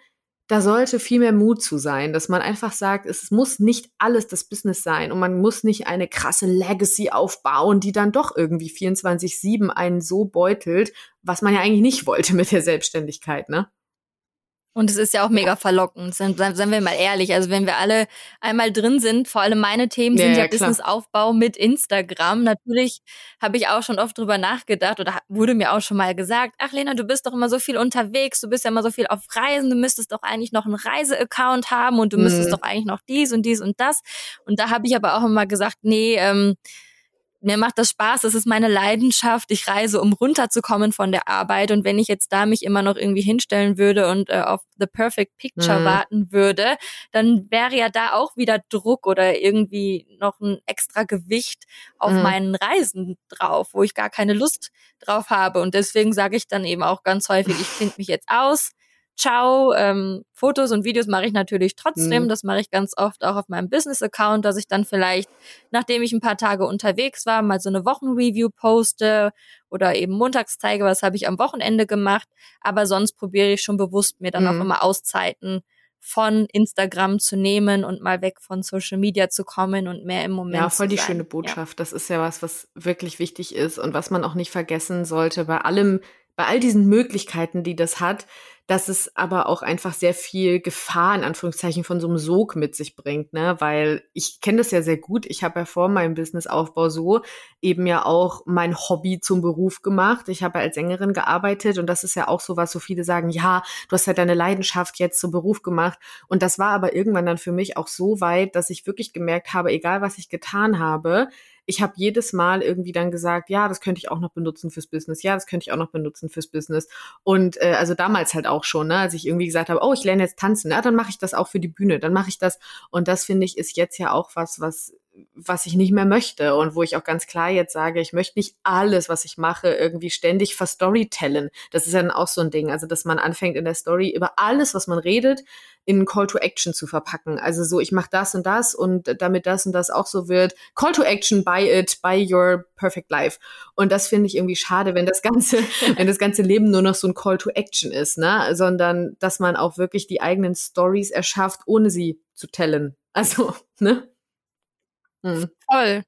S1: da sollte viel mehr Mut zu sein, dass man einfach sagt, es muss nicht alles das Business sein und man muss nicht eine krasse Legacy aufbauen, die dann doch irgendwie 24-7 einen so beutelt, was man ja eigentlich nicht wollte mit der Selbstständigkeit, ne?
S2: Und es ist ja auch mega verlockend, seien, wir mal ehrlich. Also wenn wir alle einmal drin sind, vor allem meine Themen sind ja, ja Businessaufbau mit Instagram. Natürlich habe ich auch schon oft drüber nachgedacht oder wurde mir auch schon mal gesagt, ach Lena, du bist doch immer so viel unterwegs, du bist ja immer so viel auf Reisen, du müsstest doch eigentlich noch einen Reiseaccount haben und du mhm. müsstest doch eigentlich noch dies und dies und das. Und da habe ich aber auch immer gesagt, nee, ähm, mir macht das Spaß, das ist meine Leidenschaft. Ich reise, um runterzukommen von der Arbeit. Und wenn ich jetzt da mich immer noch irgendwie hinstellen würde und äh, auf The Perfect Picture mhm. warten würde, dann wäre ja da auch wieder Druck oder irgendwie noch ein extra Gewicht auf mhm. meinen Reisen drauf, wo ich gar keine Lust drauf habe. Und deswegen sage ich dann eben auch ganz häufig, ich klinge mich jetzt aus ciao. Ähm, Fotos und Videos mache ich natürlich trotzdem. Mhm. Das mache ich ganz oft auch auf meinem Business-Account, dass ich dann vielleicht, nachdem ich ein paar Tage unterwegs war, mal so eine Wochenreview poste oder eben montags zeige, was habe ich am Wochenende gemacht. Aber sonst probiere ich schon bewusst, mir dann mhm. auch immer Auszeiten von Instagram zu nehmen und mal weg von Social Media zu kommen und mehr im Moment.
S1: Ja, voll die schöne Botschaft. Ja. Das ist ja was, was wirklich wichtig ist und was man auch nicht vergessen sollte bei allem, bei all diesen Möglichkeiten, die das hat, dass es aber auch einfach sehr viel Gefahr in Anführungszeichen von so einem Sog mit sich bringt, ne? Weil ich kenne das ja sehr gut. Ich habe ja vor meinem Businessaufbau so eben ja auch mein Hobby zum Beruf gemacht. Ich habe ja als Sängerin gearbeitet und das ist ja auch so was, so viele sagen, ja, du hast ja deine Leidenschaft jetzt zum Beruf gemacht. Und das war aber irgendwann dann für mich auch so weit, dass ich wirklich gemerkt habe, egal was ich getan habe, ich habe jedes Mal irgendwie dann gesagt, ja, das könnte ich auch noch benutzen fürs Business, ja, das könnte ich auch noch benutzen fürs Business. Und äh, also damals halt auch schon, ne, als ich irgendwie gesagt habe, oh, ich lerne jetzt tanzen, ja, dann mache ich das auch für die Bühne, dann mache ich das. Und das finde ich ist jetzt ja auch was, was was ich nicht mehr möchte und wo ich auch ganz klar jetzt sage, ich möchte nicht alles, was ich mache, irgendwie ständig verstorytellen. Das ist ja dann auch so ein Ding, also dass man anfängt in der Story über alles, was man redet, in Call to Action zu verpacken. Also so, ich mache das und das und damit das und das auch so wird. Call to Action, buy it, buy your perfect life. Und das finde ich irgendwie schade, wenn das ganze, *laughs* wenn das ganze Leben nur noch so ein Call to Action ist, ne? Sondern dass man auch wirklich die eigenen Stories erschafft, ohne sie zu tellen. Also, *laughs* ne?
S2: Mhm. Voll.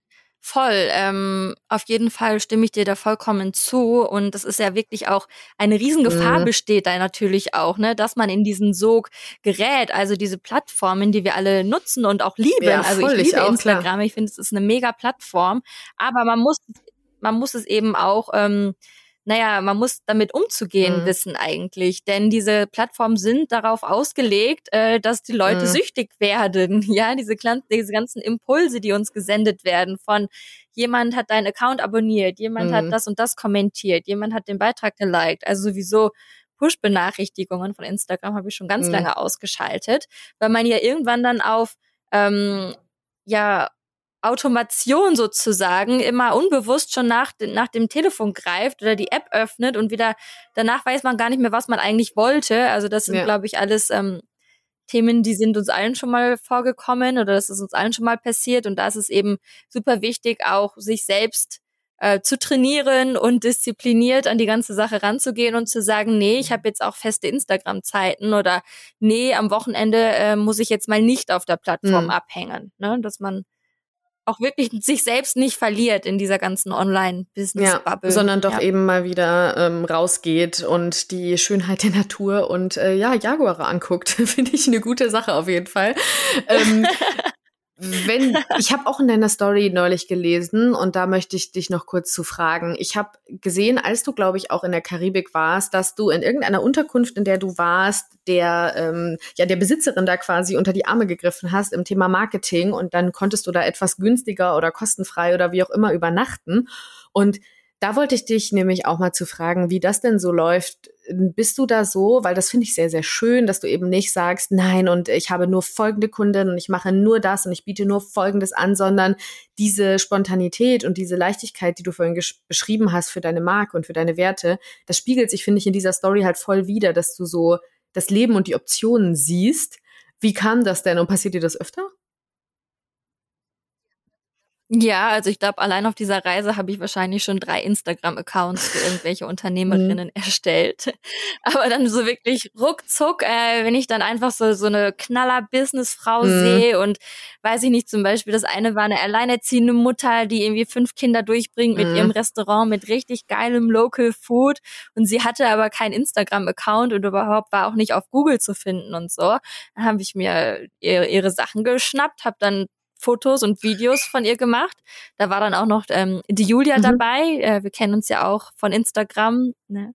S2: Voll. Ähm, auf jeden Fall stimme ich dir da vollkommen zu. Und das ist ja wirklich auch eine Riesengefahr mhm. besteht da natürlich auch, ne, dass man in diesen Sog gerät. Also diese Plattformen, die wir alle nutzen und auch lieben. Ja, also ich liebe ich Instagram. Klar. Ich finde, es ist eine mega Plattform. Aber man muss, man muss es eben auch ähm, naja, man muss damit umzugehen mhm. wissen eigentlich. Denn diese Plattformen sind darauf ausgelegt, äh, dass die Leute mhm. süchtig werden. *laughs* Ja, diese, diese ganzen Impulse, die uns gesendet werden von jemand hat deinen Account abonniert, jemand mhm. hat das und das kommentiert, jemand hat den Beitrag geliked. Also sowieso Push-Benachrichtigungen von Instagram habe ich schon ganz mhm. lange ausgeschaltet, weil man ja irgendwann dann auf ähm, ja Automation sozusagen immer unbewusst schon nach, nach dem Telefon greift oder die App öffnet und wieder danach weiß man gar nicht mehr, was man eigentlich wollte. Also das sind, ja. glaube ich, alles ähm, Themen, die sind uns allen schon mal vorgekommen oder das ist uns allen schon mal passiert. Und da ist es eben super wichtig, auch sich selbst äh, zu trainieren und diszipliniert an die ganze Sache ranzugehen und zu sagen, nee, ich habe jetzt auch feste Instagram-Zeiten oder nee, am Wochenende äh, muss ich jetzt mal nicht auf der Plattform mhm. abhängen. Ne? Dass man auch wirklich *laughs* sich selbst nicht verliert in dieser ganzen Online-Business-Bubble.
S1: Ja, sondern doch ja. eben mal wieder ähm, rausgeht und die Schönheit der Natur und äh, ja, Jaguare anguckt. *laughs* Finde ich eine gute Sache auf jeden Fall. ähm, *laughs* wenn *laughs* ich habe auch in deiner Story neulich gelesen und da möchte ich dich noch kurz zu fragen. Ich habe gesehen, als du glaube ich auch in der Karibik warst, dass du in irgendeiner Unterkunft, in der du warst, der ähm, ja der Besitzerin da quasi unter die Arme gegriffen hast im Thema Marketing und dann konntest du da etwas günstiger oder kostenfrei oder wie auch immer übernachten und da wollte ich dich nämlich auch mal zu fragen, wie das denn so läuft. Bist du da so, weil das finde ich sehr, sehr schön, dass du eben nicht sagst, nein, und ich habe nur folgende Kunden und ich mache nur das und ich biete nur Folgendes an, sondern diese Spontanität und diese Leichtigkeit, die du vorhin beschrieben hast für deine Marke und für deine Werte, das spiegelt sich, finde ich, in dieser Story halt voll wieder, dass du so das Leben und die Optionen siehst. Wie kam das denn und passiert dir das öfter?
S2: Ja, also ich glaube, allein auf dieser Reise habe ich wahrscheinlich schon drei Instagram-Accounts für irgendwelche Unternehmerinnen mhm. erstellt. *laughs* Aber dann so wirklich ruckzuck, äh, wenn ich dann einfach so so eine Knaller-Businessfrau mhm. sehe und weiß ich nicht, zum Beispiel das eine war eine alleinerziehende Mutter, die irgendwie fünf Kinder durchbringt mit mhm. ihrem Restaurant mit richtig geilem Local Food und sie hatte aber keinen Instagram-Account und überhaupt war auch nicht auf Google zu finden und so. Dann habe ich mir ihre, ihre Sachen geschnappt, habe dann Fotos und Videos von ihr gemacht. Da war dann auch noch ähm, die Julia mhm. dabei. Äh, wir kennen uns ja auch von Instagram. Ne?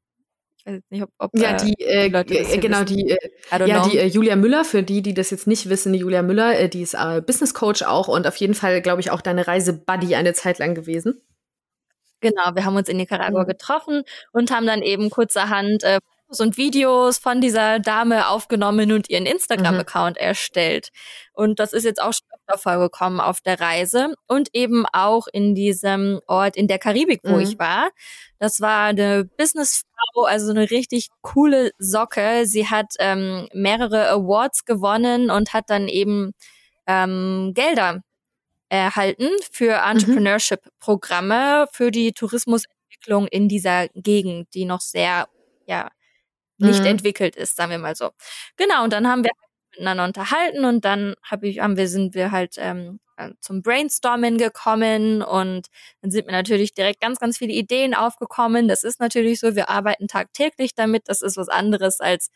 S1: Ich weiß nicht, ob, ob ja die, äh, die äh, genau wissen. die äh, ja know. die äh, Julia Müller für die die das jetzt nicht wissen die Julia Müller äh, die ist äh, Business Coach auch und auf jeden Fall glaube ich auch deine Reise Buddy eine Zeit lang gewesen
S2: genau wir haben uns in Nicaragua mhm. getroffen und haben dann eben kurzerhand äh, und Videos von dieser Dame aufgenommen und ihren Instagram-Account mhm. erstellt. Und das ist jetzt auch schon öfter vorgekommen auf der Reise und eben auch in diesem Ort in der Karibik, wo mhm. ich war. Das war eine Businessfrau, also eine richtig coole Socke. Sie hat ähm, mehrere Awards gewonnen und hat dann eben ähm, Gelder erhalten für mhm. Entrepreneurship-Programme für die Tourismusentwicklung in dieser Gegend, die noch sehr ja, nicht mhm. entwickelt ist, sagen wir mal so. Genau, und dann haben wir miteinander unterhalten und dann hab ich, haben wir, sind wir halt ähm, äh, zum Brainstorming gekommen und dann sind mir natürlich direkt ganz, ganz viele Ideen aufgekommen. Das ist natürlich so, wir arbeiten tagtäglich damit. Das ist was anderes als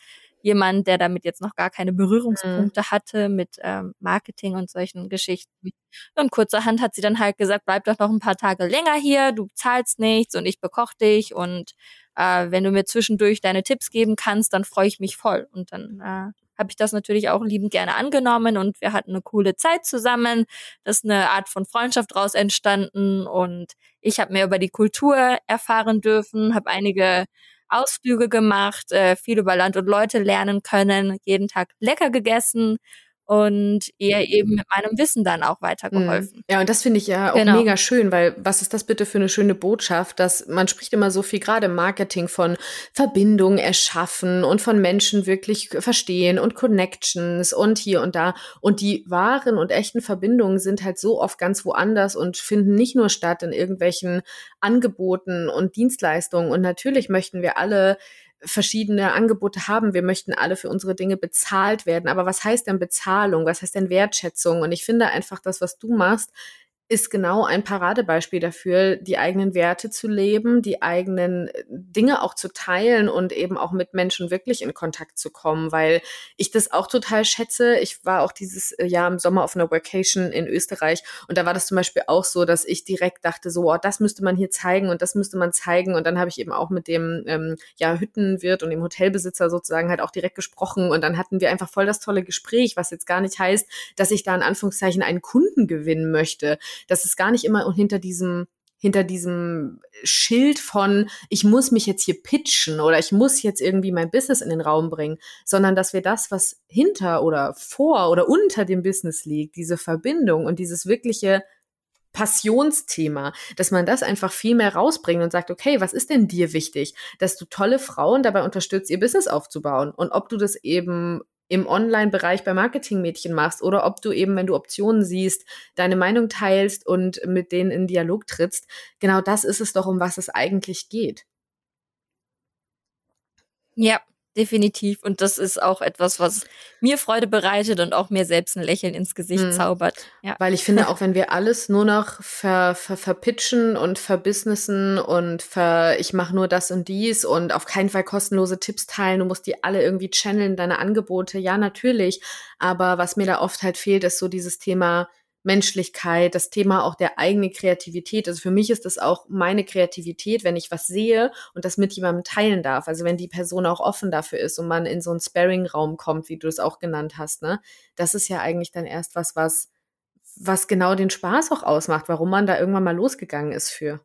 S2: jemand, der damit jetzt noch gar keine Berührungspunkte mhm. hatte mit ähm, Marketing und solchen Geschichten. Und kurzerhand hat sie dann halt gesagt, bleib doch noch ein paar Tage länger hier, du zahlst nichts und ich bekoch dich und äh, wenn du mir zwischendurch deine Tipps geben kannst, dann freue ich mich voll. Und dann äh, habe ich das natürlich auch liebend gerne angenommen und wir hatten eine coole Zeit zusammen. Das ist eine Art von Freundschaft daraus entstanden und ich habe mehr über die Kultur erfahren dürfen, habe einige Ausflüge gemacht, äh, viel über Land und Leute lernen können, jeden Tag lecker gegessen und ihr eben mit meinem Wissen dann auch weitergeholfen.
S1: Ja, und das finde ich ja auch genau. mega schön, weil was ist das bitte für eine schöne Botschaft, dass man spricht immer so viel gerade im Marketing von Verbindungen erschaffen und von Menschen wirklich verstehen und Connections und hier und da und die wahren und echten Verbindungen sind halt so oft ganz woanders und finden nicht nur statt in irgendwelchen Angeboten und Dienstleistungen und natürlich möchten wir alle verschiedene Angebote haben. Wir möchten alle für unsere Dinge bezahlt werden. Aber was heißt denn Bezahlung? Was heißt denn Wertschätzung? Und ich finde einfach, das, was du machst, ist genau ein Paradebeispiel dafür, die eigenen Werte zu leben, die eigenen äh, Dinge auch zu teilen und eben auch mit Menschen wirklich in Kontakt zu kommen, weil ich das auch total schätze. Ich war auch dieses äh, Jahr im Sommer auf einer Vacation in Österreich und da war das zum Beispiel auch so, dass ich direkt dachte, so, oh, das müsste man hier zeigen und das müsste man zeigen und dann habe ich eben auch mit dem ähm, ja, Hüttenwirt und dem Hotelbesitzer sozusagen halt auch direkt gesprochen und dann hatten wir einfach voll das tolle Gespräch, was jetzt gar nicht heißt, dass ich da in Anführungszeichen einen Kunden gewinnen möchte dass es gar nicht immer hinter diesem hinter diesem Schild von, ich muss mich jetzt hier pitchen oder ich muss jetzt irgendwie mein Business in den Raum bringen, sondern dass wir das, was hinter oder vor oder unter dem Business liegt, diese Verbindung und dieses wirkliche Passionsthema, dass man das einfach viel mehr rausbringt und sagt, okay, was ist denn dir wichtig? Dass du tolle Frauen dabei unterstützt, ihr Business aufzubauen. Und ob du das eben im Online-Bereich bei Marketingmädchen machst oder ob du eben, wenn du Optionen siehst, deine Meinung teilst und mit denen in Dialog trittst. Genau das ist es doch, um was es eigentlich geht.
S2: Ja, definitiv. Und das ist auch etwas, was mir Freude bereitet und auch mir selbst ein Lächeln ins Gesicht mhm. zaubert.
S1: Ja. Weil ich finde, auch wenn wir alles nur noch ver, ver, verpitchen und verbusinessen und ver, ich mache nur das und dies und auf keinen Fall kostenlose Tipps teilen, du musst die alle irgendwie channeln, deine Angebote, ja, natürlich. Aber was mir da oft halt fehlt, ist so dieses Thema Menschlichkeit, das Thema auch der eigenen Kreativität. Also für mich ist das auch meine Kreativität, wenn ich was sehe und das mit jemandem teilen darf. Also wenn die Person auch offen dafür ist und man in so einen Sparring-Raum kommt, wie du es auch genannt hast, ne? Das ist ja eigentlich dann erst was, was, was genau den Spaß auch ausmacht, warum man da irgendwann mal losgegangen ist für.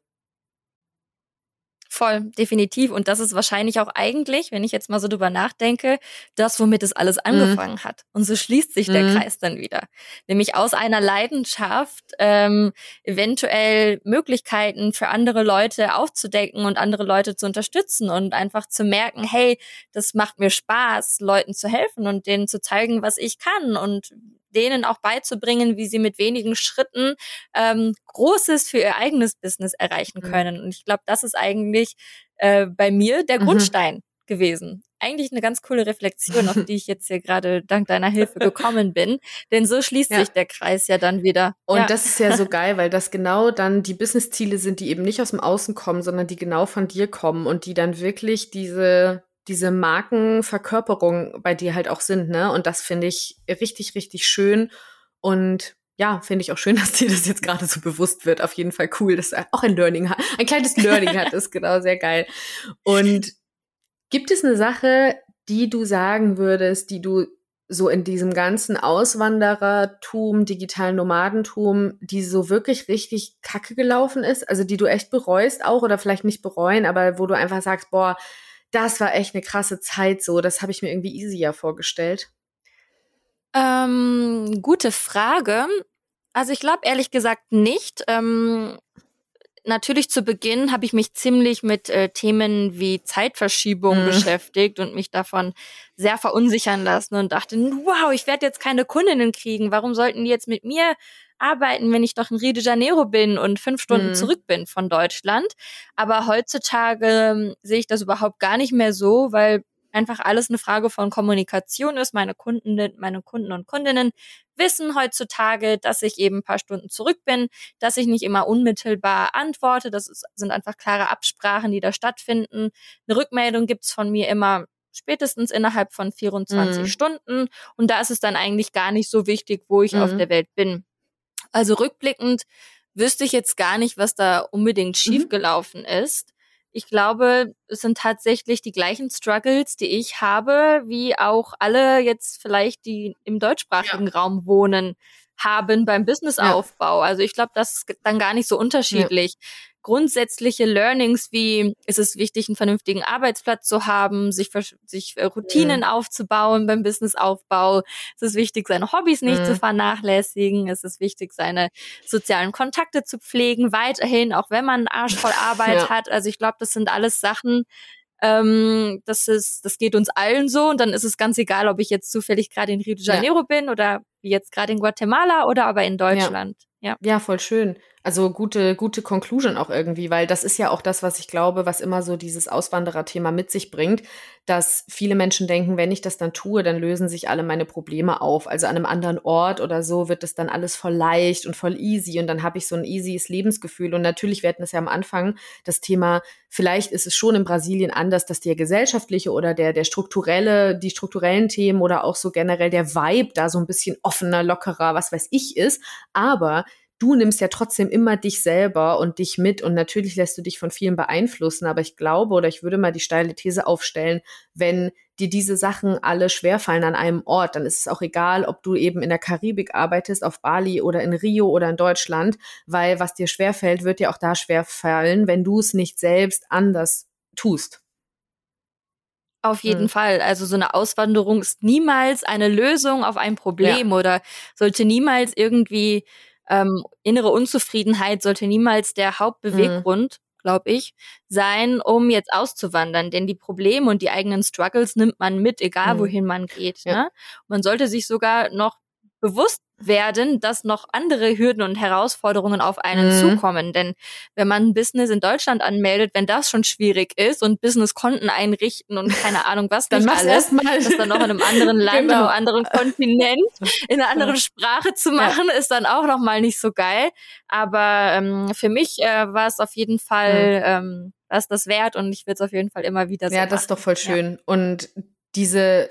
S2: Voll, definitiv. Und das ist wahrscheinlich auch eigentlich, wenn ich jetzt mal so drüber nachdenke, das, womit es alles mhm. angefangen mhm. hat. Und so schließt sich der mhm. Kreis dann wieder. Nämlich aus einer Leidenschaft ähm, eventuell Möglichkeiten für andere Leute aufzudecken und andere Leute zu unterstützen und einfach zu merken, hey, das macht mir Spaß, Leuten zu helfen und denen zu zeigen, was ich kann und denen auch beizubringen, wie sie mit wenigen Schritten ähm, Großes für ihr eigenes Business erreichen mhm. können. Und ich glaube, das ist eigentlich äh, bei mir der mhm. Grundstein gewesen. Eigentlich eine ganz coole Reflexion, auf die ich jetzt hier gerade dank deiner Hilfe *laughs* gekommen bin. Denn so schließt ja. sich der Kreis ja dann wieder.
S1: Und
S2: ja.
S1: das ist ja so geil, weil das genau dann die Businessziele sind, die eben nicht aus dem Außen kommen, sondern die genau von dir kommen und die dann wirklich diese diese Markenverkörperung bei dir halt auch sind, ne? Und das finde ich richtig, richtig schön. Und ja, finde ich auch schön, *laughs* dass dir das jetzt gerade so bewusst wird. Auf jeden Fall cool, dass er auch ein Learning hat. Ein kleines Learning hat, ist genau sehr geil. Und gibt es eine Sache, die du sagen würdest, die du so in diesem ganzen Auswanderertum, digitalen Nomadentum, die so wirklich richtig kacke gelaufen ist, also die du echt bereust auch oder vielleicht nicht bereuen, aber wo du einfach sagst, boah, das war echt eine krasse Zeit so. Das habe ich mir irgendwie easier vorgestellt.
S2: Ähm, gute Frage. Also ich glaube ehrlich gesagt nicht. Ähm, natürlich zu Beginn habe ich mich ziemlich mit äh, Themen wie Zeitverschiebung mhm. beschäftigt und mich davon sehr verunsichern lassen und dachte, wow, ich werde jetzt keine Kundinnen kriegen. Warum sollten die jetzt mit mir arbeiten, wenn ich doch in Rio de Janeiro bin und fünf Stunden mhm. zurück bin von Deutschland. Aber heutzutage ähm, sehe ich das überhaupt gar nicht mehr so, weil einfach alles eine Frage von Kommunikation ist. Meine Kunden, meine Kunden und Kundinnen wissen heutzutage, dass ich eben ein paar Stunden zurück bin, dass ich nicht immer unmittelbar antworte. Das ist, sind einfach klare Absprachen, die da stattfinden. Eine Rückmeldung gibt's von mir immer spätestens innerhalb von 24 mhm. Stunden. Und da ist es dann eigentlich gar nicht so wichtig, wo ich mhm. auf der Welt bin. Also rückblickend wüsste ich jetzt gar nicht, was da unbedingt mhm. schiefgelaufen mhm. ist. Ich glaube, es sind tatsächlich die gleichen Struggles, die ich habe, wie auch alle jetzt vielleicht, die im deutschsprachigen ja. Raum wohnen, haben beim Businessaufbau. Ja. Also ich glaube, das ist dann gar nicht so unterschiedlich. Ja grundsätzliche Learnings wie ist es wichtig, einen vernünftigen Arbeitsplatz zu haben, sich, sich äh, Routinen ja. aufzubauen beim Businessaufbau. Es ist wichtig, seine Hobbys nicht ja. zu vernachlässigen. Es ist wichtig, seine sozialen Kontakte zu pflegen, weiterhin, auch wenn man Arsch voll *laughs* Arbeit ja. hat. Also ich glaube, das sind alles Sachen, ähm, das ist, das geht uns allen so und dann ist es ganz egal, ob ich jetzt zufällig gerade in Rio de Janeiro bin oder wie jetzt gerade in Guatemala oder aber in Deutschland.
S1: Ja. ja, voll schön. Also gute, gute Conclusion auch irgendwie, weil das ist ja auch das, was ich glaube, was immer so dieses Auswandererthema mit sich bringt, dass viele Menschen denken, wenn ich das dann tue, dann lösen sich alle meine Probleme auf. Also an einem anderen Ort oder so wird das dann alles voll leicht und voll easy und dann habe ich so ein easyes Lebensgefühl. Und natürlich, wir hatten es ja am Anfang, das Thema, vielleicht ist es schon in Brasilien anders, dass der gesellschaftliche oder der, der strukturelle, die strukturellen Themen oder auch so generell der Vibe da so ein bisschen offener, lockerer, was weiß ich ist. Aber du nimmst ja trotzdem immer dich selber und dich mit und natürlich lässt du dich von vielen beeinflussen, aber ich glaube oder ich würde mal die steile These aufstellen, wenn dir diese Sachen alle schwerfallen an einem Ort, dann ist es auch egal, ob du eben in der Karibik arbeitest, auf Bali oder in Rio oder in Deutschland, weil was dir schwerfällt, wird dir auch da schwerfallen, wenn du es nicht selbst anders tust.
S2: Auf jeden hm. Fall. Also so eine Auswanderung ist niemals eine Lösung auf ein Problem ja. oder sollte niemals irgendwie ähm, innere Unzufriedenheit sollte niemals der Hauptbeweggrund, mhm. glaube ich, sein, um jetzt auszuwandern. Denn die Probleme und die eigenen Struggles nimmt man mit, egal mhm. wohin man geht. Ja. Ne? Man sollte sich sogar noch bewusst werden, dass noch andere Hürden und Herausforderungen auf einen mhm. zukommen. Denn wenn man ein Business in Deutschland anmeldet, wenn das schon schwierig ist und Businesskonten einrichten und keine *laughs* Ahnung was
S1: dann nicht alles,
S2: mal. das dann noch in einem anderen *laughs* Land, genau. in einem anderen Kontinent, *laughs* in einer anderen Sprache zu machen, ja. ist dann auch noch mal nicht so geil. Aber ähm, für mich äh, war es auf jeden Fall mhm. ähm, was das wert und ich will es auf jeden Fall immer wieder so
S1: Ja, das ist doch voll schön. Ja. Und diese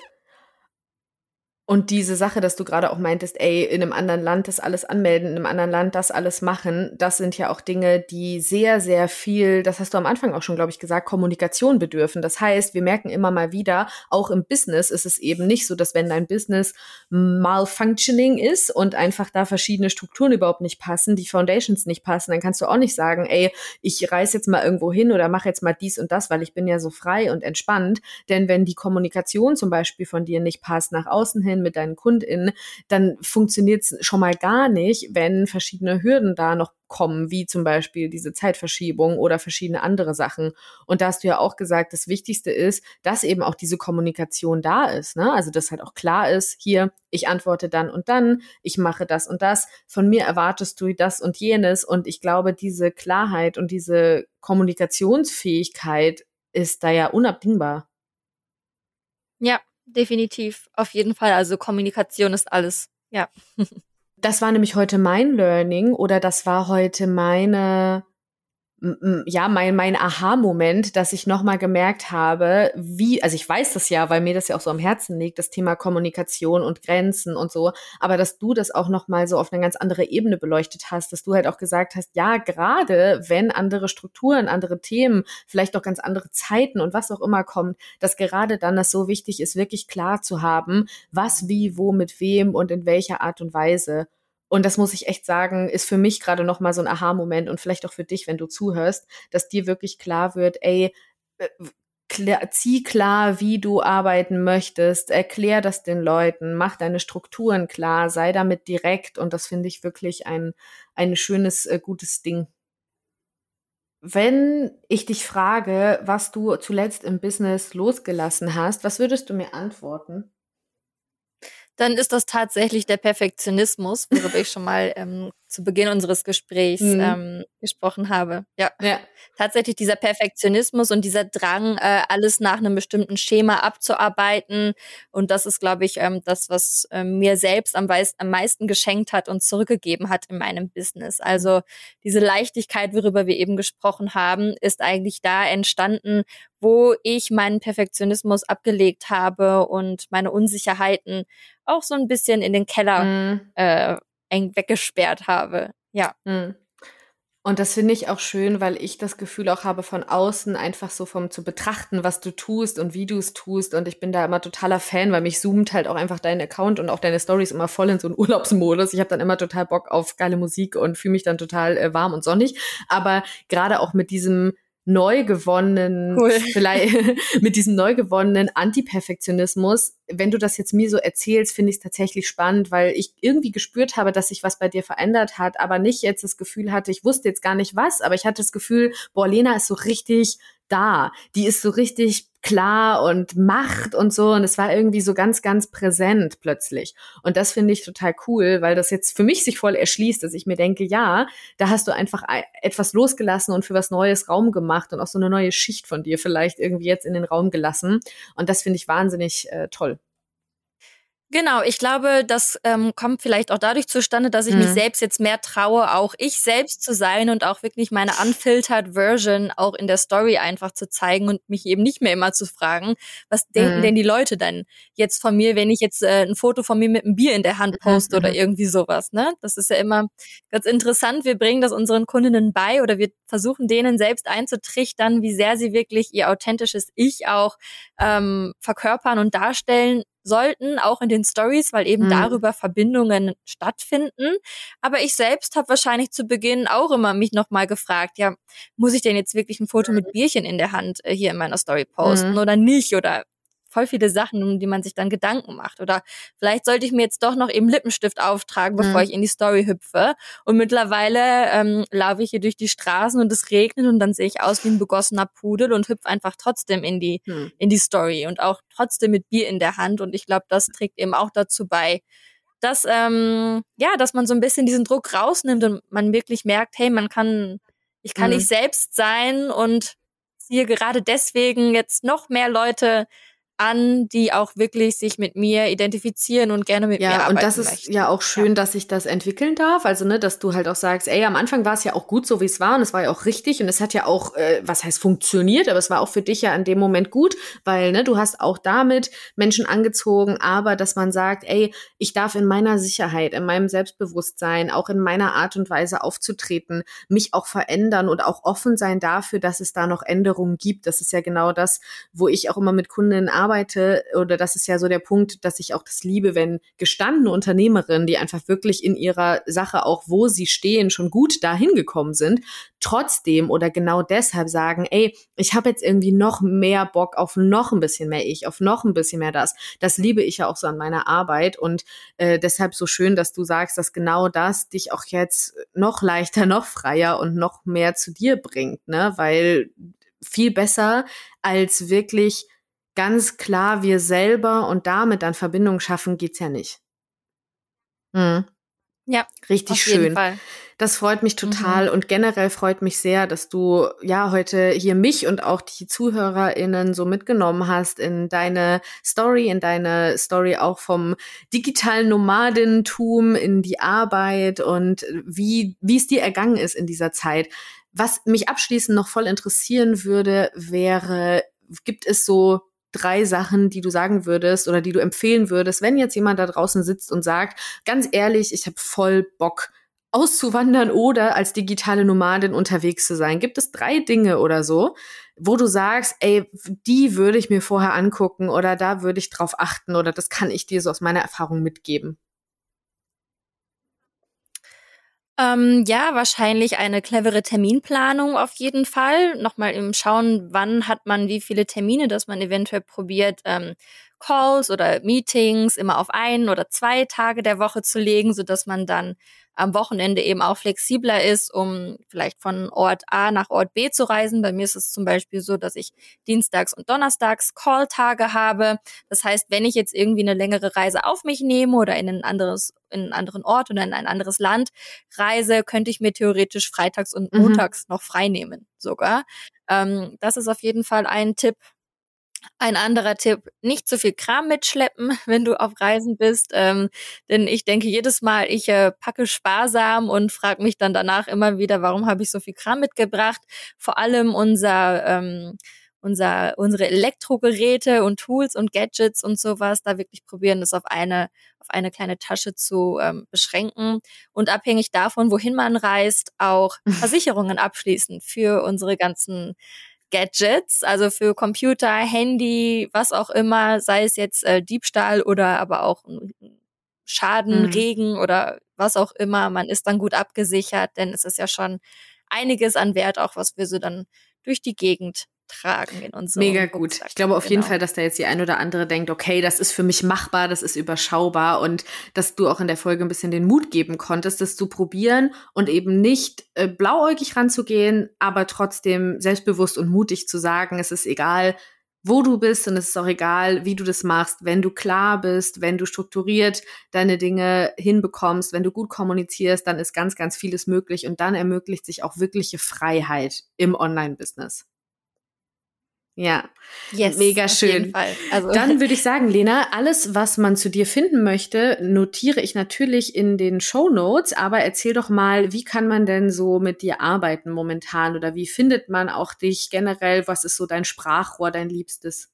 S1: Und diese Sache, dass du gerade auch meintest, ey, in einem anderen Land das alles anmelden, in einem anderen Land das alles machen, das sind ja auch Dinge, die sehr, sehr viel, das hast du am Anfang auch schon, glaube ich, gesagt, Kommunikation bedürfen. Das heißt, wir merken immer mal wieder, auch im Business ist es eben nicht so, dass wenn dein Business malfunctioning ist und einfach da verschiedene Strukturen überhaupt nicht passen, die Foundations nicht passen, dann kannst du auch nicht sagen, ey, ich reise jetzt mal irgendwo hin oder mache jetzt mal dies und das, weil ich bin ja so frei und entspannt. Denn wenn die Kommunikation zum Beispiel von dir nicht passt nach außen hin, kommunizieren mit deinen KundInnen, dann funktioniert es schon mal gar nicht, wenn verschiedene Hürden da noch kommen, wie zum Beispiel diese Zeitverschiebung oder verschiedene andere Sachen. Und da hast du ja auch gesagt, das Wichtigste ist, dass eben auch diese Kommunikation da ist. Ne? Also dass halt auch klar ist, hier, ich antworte dann und dann, ich mache das und das, von mir erwartest du das und jenes. Und ich glaube, diese Klarheit und diese Kommunikationsfähigkeit ist da ja unabdingbar.
S2: Ja, definitiv. Auf jeden Fall. Also Kommunikation ist alles. Ja. *laughs*
S1: Das war nämlich heute mein Learning oder das war heute meine ja, mein, mein Aha-Moment, dass ich nochmal gemerkt habe, wie, also ich weiß das ja, weil mir das ja auch so am Herzen liegt, das Thema Kommunikation und Grenzen und so, aber dass du das auch nochmal so auf eine ganz andere Ebene beleuchtet hast, dass du halt auch gesagt hast, ja, gerade wenn andere Strukturen, andere Themen, vielleicht auch ganz andere Zeiten und was auch immer kommt, dass gerade dann das so wichtig ist, wirklich klar zu haben, was, wie, wo, mit wem und in welcher Art und Weise. Und das muss ich echt sagen, ist für mich gerade noch mal so ein Aha-Moment und vielleicht auch für dich, wenn du zuhörst, dass dir wirklich klar wird, ey, äh, klär, zieh klar, wie du arbeiten möchtest, erklär das den Leuten, mach deine Strukturen klar, sei damit direkt und das finde ich wirklich ein, ein schönes, äh, gutes Ding. Wenn ich dich frage, was du zuletzt im Business losgelassen hast, was würdest du mir antworten?
S2: Dann ist das tatsächlich der Perfektionismus, worüber ich schon mal ähm, zu Beginn unseres Gesprächs mhm. ähm, gesprochen habe. Ja. ja, tatsächlich dieser Perfektionismus und dieser Drang, äh, alles nach einem bestimmten Schema abzuarbeiten. Und das ist, glaube ich, ähm, das, was ähm, mir selbst am, am meisten geschenkt hat und zurückgegeben hat in meinem Business. Also diese Leichtigkeit, worüber wir eben gesprochen haben, ist eigentlich da entstanden, wo ich meinen Perfektionismus abgelegt habe und meine Unsicherheiten auch so ein bisschen in den Keller mhm. äh, eng weggesperrt habe. Ja. Mhm.
S1: Und das finde ich auch schön, weil ich das Gefühl auch habe, von außen einfach so vom zu betrachten, was du tust und wie du es tust. Und ich bin da immer totaler Fan, weil mich zoomt halt auch einfach dein Account und auch deine Stories immer voll in so einen *laughs* Urlaubsmodus. Ich habe dann immer total Bock auf geile Musik und fühle mich dann total äh, warm und sonnig. Aber gerade auch mit diesem neu gewonnenen, cool. *laughs* vielleicht mit diesem neu gewonnenen Antiperfektionismus, wenn du das jetzt mir so erzählst, finde ich es tatsächlich spannend, weil ich irgendwie gespürt habe, dass sich was bei dir verändert hat, aber nicht jetzt das Gefühl hatte, ich wusste jetzt gar nicht was, aber ich hatte das Gefühl, boah, Lena ist so richtig da. Die ist so richtig klar und macht und so. Und es war irgendwie so ganz, ganz präsent plötzlich. Und das finde ich total cool, weil das jetzt für mich sich voll erschließt, dass ich mir denke, ja, da hast du einfach etwas losgelassen und für was Neues Raum gemacht und auch so eine neue Schicht von dir vielleicht irgendwie jetzt in den Raum gelassen. Und das finde ich wahnsinnig äh, toll.
S2: Genau, ich glaube, das ähm, kommt vielleicht auch dadurch zustande, dass ich mhm. mich selbst jetzt mehr traue, auch ich selbst zu sein und auch wirklich meine unfiltered Version auch in der Story einfach zu zeigen und mich eben nicht mehr immer zu fragen, was mhm. denken denn die Leute dann jetzt von mir, wenn ich jetzt äh, ein Foto von mir mit einem Bier in der Hand poste mhm. oder irgendwie sowas, ne? Das ist ja immer ganz interessant. Wir bringen das unseren Kundinnen bei oder wir versuchen denen selbst einzutrichtern, wie sehr sie wirklich ihr authentisches Ich auch ähm, verkörpern und darstellen sollten, auch in den Stories, weil eben mhm. darüber Verbindungen stattfinden. Aber ich selbst habe wahrscheinlich zu Beginn auch immer mich nochmal gefragt, ja, muss ich denn jetzt wirklich ein Foto mit Bierchen in der Hand äh, hier in meiner Story posten mhm. oder nicht? Oder voll viele Sachen, um die man sich dann Gedanken macht. Oder vielleicht sollte ich mir jetzt doch noch eben Lippenstift auftragen, bevor mhm. ich in die Story hüpfe. Und mittlerweile ähm, laufe ich hier durch die Straßen und es regnet und dann sehe ich aus wie ein begossener Pudel und hüpfe einfach trotzdem in die, mhm. in die Story und auch trotzdem mit Bier in der Hand. Und ich glaube, das trägt eben auch dazu bei, dass, ähm, ja, dass man so ein bisschen diesen Druck rausnimmt und man wirklich merkt, hey, man kann, ich kann mhm. nicht selbst sein und hier gerade deswegen jetzt noch mehr Leute an, die auch wirklich sich mit mir identifizieren und gerne mit
S1: ja,
S2: mir arbeiten
S1: Ja, und das ist
S2: möchten.
S1: ja auch schön, ja. dass sich das entwickeln darf. Also, ne, dass du halt auch sagst, ey, am Anfang war es ja auch gut, so wie es war und es war ja auch richtig und es hat ja auch, äh, was heißt funktioniert, aber es war auch für dich ja in dem Moment gut, weil, ne, du hast auch damit Menschen angezogen, aber dass man sagt, ey, ich darf in meiner Sicherheit, in meinem Selbstbewusstsein, auch in meiner Art und Weise aufzutreten, mich auch verändern und auch offen sein dafür, dass es da noch Änderungen gibt. Das ist ja genau das, wo ich auch immer mit Kundinnen arbeite oder das ist ja so der Punkt, dass ich auch das liebe, wenn gestandene Unternehmerinnen, die einfach wirklich in ihrer Sache auch, wo sie stehen, schon gut dahin gekommen sind, trotzdem oder genau deshalb sagen, ey, ich habe jetzt irgendwie noch mehr Bock auf noch ein bisschen mehr ich, auf noch ein bisschen mehr das. Das liebe ich ja auch so an meiner Arbeit und äh, deshalb so schön, dass du sagst, dass genau das dich auch jetzt noch leichter, *laughs* noch freier und noch mehr zu dir bringt, ne? Weil viel besser als wirklich ganz klar wir selber und damit dann Verbindung schaffen, geht's ja nicht.
S2: Mhm. Ja,
S1: richtig schön. Das freut mich total mhm. und generell freut mich sehr, dass du ja heute hier mich und auch die ZuhörerInnen so mitgenommen hast in deine Story, in deine Story auch vom digitalen Nomadentum in die Arbeit und wie, wie es dir ergangen ist in dieser Zeit. Was mich abschließend noch voll interessieren würde, wäre, gibt es so drei Sachen, die du sagen würdest oder die du empfehlen würdest, wenn jetzt jemand da draußen sitzt und sagt, ganz ehrlich, ich habe voll Bock auszuwandern oder als digitale Nomadin unterwegs zu sein? Gibt es drei Dinge oder so, wo du sagst, ey, die würde ich mir vorher angucken oder da würde ich drauf achten oder das kann ich dir so aus meiner Erfahrung mitgeben?
S2: Ähm, ja, wahrscheinlich eine clevere Terminplanung auf jeden Fall. Nochmal im Schauen, wann hat man wie viele Termine, dass man eventuell probiert, ähm, Calls oder Meetings immer auf ein oder zwei Tage der Woche zu legen, so dass man dann am Wochenende eben auch flexibler ist, um vielleicht von Ort A nach Ort B zu reisen. Bei mir ist es zum Beispiel so, dass ich dienstags und donnerstags Call-Tage habe. Das heißt, wenn ich jetzt irgendwie eine längere Reise auf mich nehme oder in ein anderes, in einen anderen Ort oder in ein anderes Land reise, könnte ich mir theoretisch freitags und mhm. montags mhm. noch frei nehmen sogar. Ähm, das ist auf jeden Fall ein Tipp, ein anderer Tipp, nicht zu viel Kram mitschleppen, *laughs* wenn du auf Reisen bist. Ähm, denn ich denke jedes Mal, ich äh, packe sparsam und frage mich dann danach immer wieder, warum habe ich so viel Kram mitgebracht? Vor allem unser, ähm, unser, unsere Elektrogeräte und Tools und Gadgets und sowas, da wirklich probieren, das auf eine, auf eine kleine Tasche zu ähm, beschränken und abhängig davon, wohin man reist, auch *laughs* Versicherungen abschließen für unsere ganzen Gadgets, also für Computer, Handy, was auch immer, sei es jetzt äh, Diebstahl oder aber auch Schaden, mhm. Regen oder was auch immer, man ist dann gut abgesichert, denn es ist ja schon einiges an Wert auch, was wir so dann durch die Gegend tragen in unserem
S1: Mega gut. Rucksack. Ich glaube auf genau. jeden Fall, dass da jetzt die ein oder andere denkt, okay, das ist für mich machbar, das ist überschaubar und dass du auch in der Folge ein bisschen den Mut geben konntest, das zu probieren und eben nicht äh, blauäugig ranzugehen, aber trotzdem selbstbewusst und mutig zu sagen, es ist egal, wo du bist und es ist auch egal, wie du das machst, wenn du klar bist, wenn du strukturiert deine Dinge hinbekommst, wenn du gut kommunizierst, dann ist ganz, ganz vieles möglich und dann ermöglicht sich auch wirkliche Freiheit im Online-Business. Ja, yes, mega schön. Also. Dann *laughs* würde ich sagen, Lena, alles, was man zu dir finden möchte, notiere ich natürlich in den Show Notes. Aber erzähl doch mal, wie kann man denn so mit dir arbeiten momentan oder wie findet man auch dich generell? Was ist so dein Sprachrohr, dein Liebstes?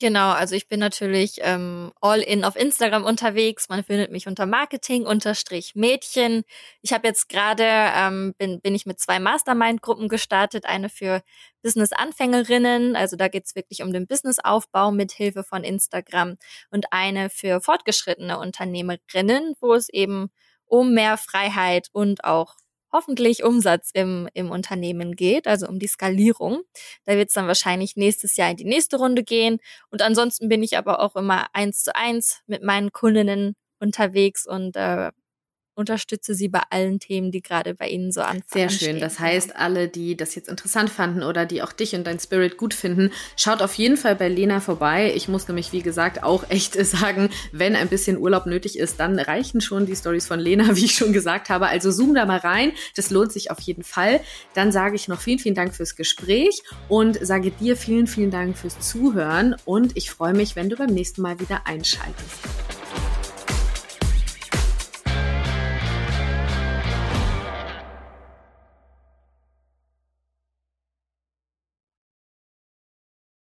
S2: Genau, also ich bin natürlich ähm, all in auf Instagram unterwegs. Man findet mich unter Marketing unterstrich Mädchen. Ich habe jetzt gerade ähm, bin bin ich mit zwei Mastermind-Gruppen gestartet, eine für Business-Anfängerinnen, also da geht's wirklich um den Businessaufbau mit Hilfe von Instagram und eine für fortgeschrittene Unternehmerinnen, wo es eben um mehr Freiheit und auch hoffentlich Umsatz im, im Unternehmen geht, also um die Skalierung. Da wird es dann wahrscheinlich nächstes Jahr in die nächste Runde gehen. Und ansonsten bin ich aber auch immer eins zu eins mit meinen Kundinnen unterwegs und äh, unterstütze sie bei allen Themen, die gerade bei Ihnen so anfangen.
S1: Sehr schön. Das heißt, alle, die das jetzt interessant fanden oder die auch dich und dein Spirit gut finden, schaut auf jeden Fall bei Lena vorbei. Ich muss nämlich, wie gesagt, auch *laughs* echt sagen, wenn ein bisschen Urlaub nötig ist, dann reichen schon die Stories von Lena, *laughs* wie ich schon gesagt habe. Also zoom da mal rein. Das lohnt sich auf jeden Fall. Dann sage ich noch vielen, vielen Dank fürs Gespräch und sage dir vielen, vielen Dank fürs Zuhören und ich freue mich, wenn du beim nächsten Mal wieder einschaltest.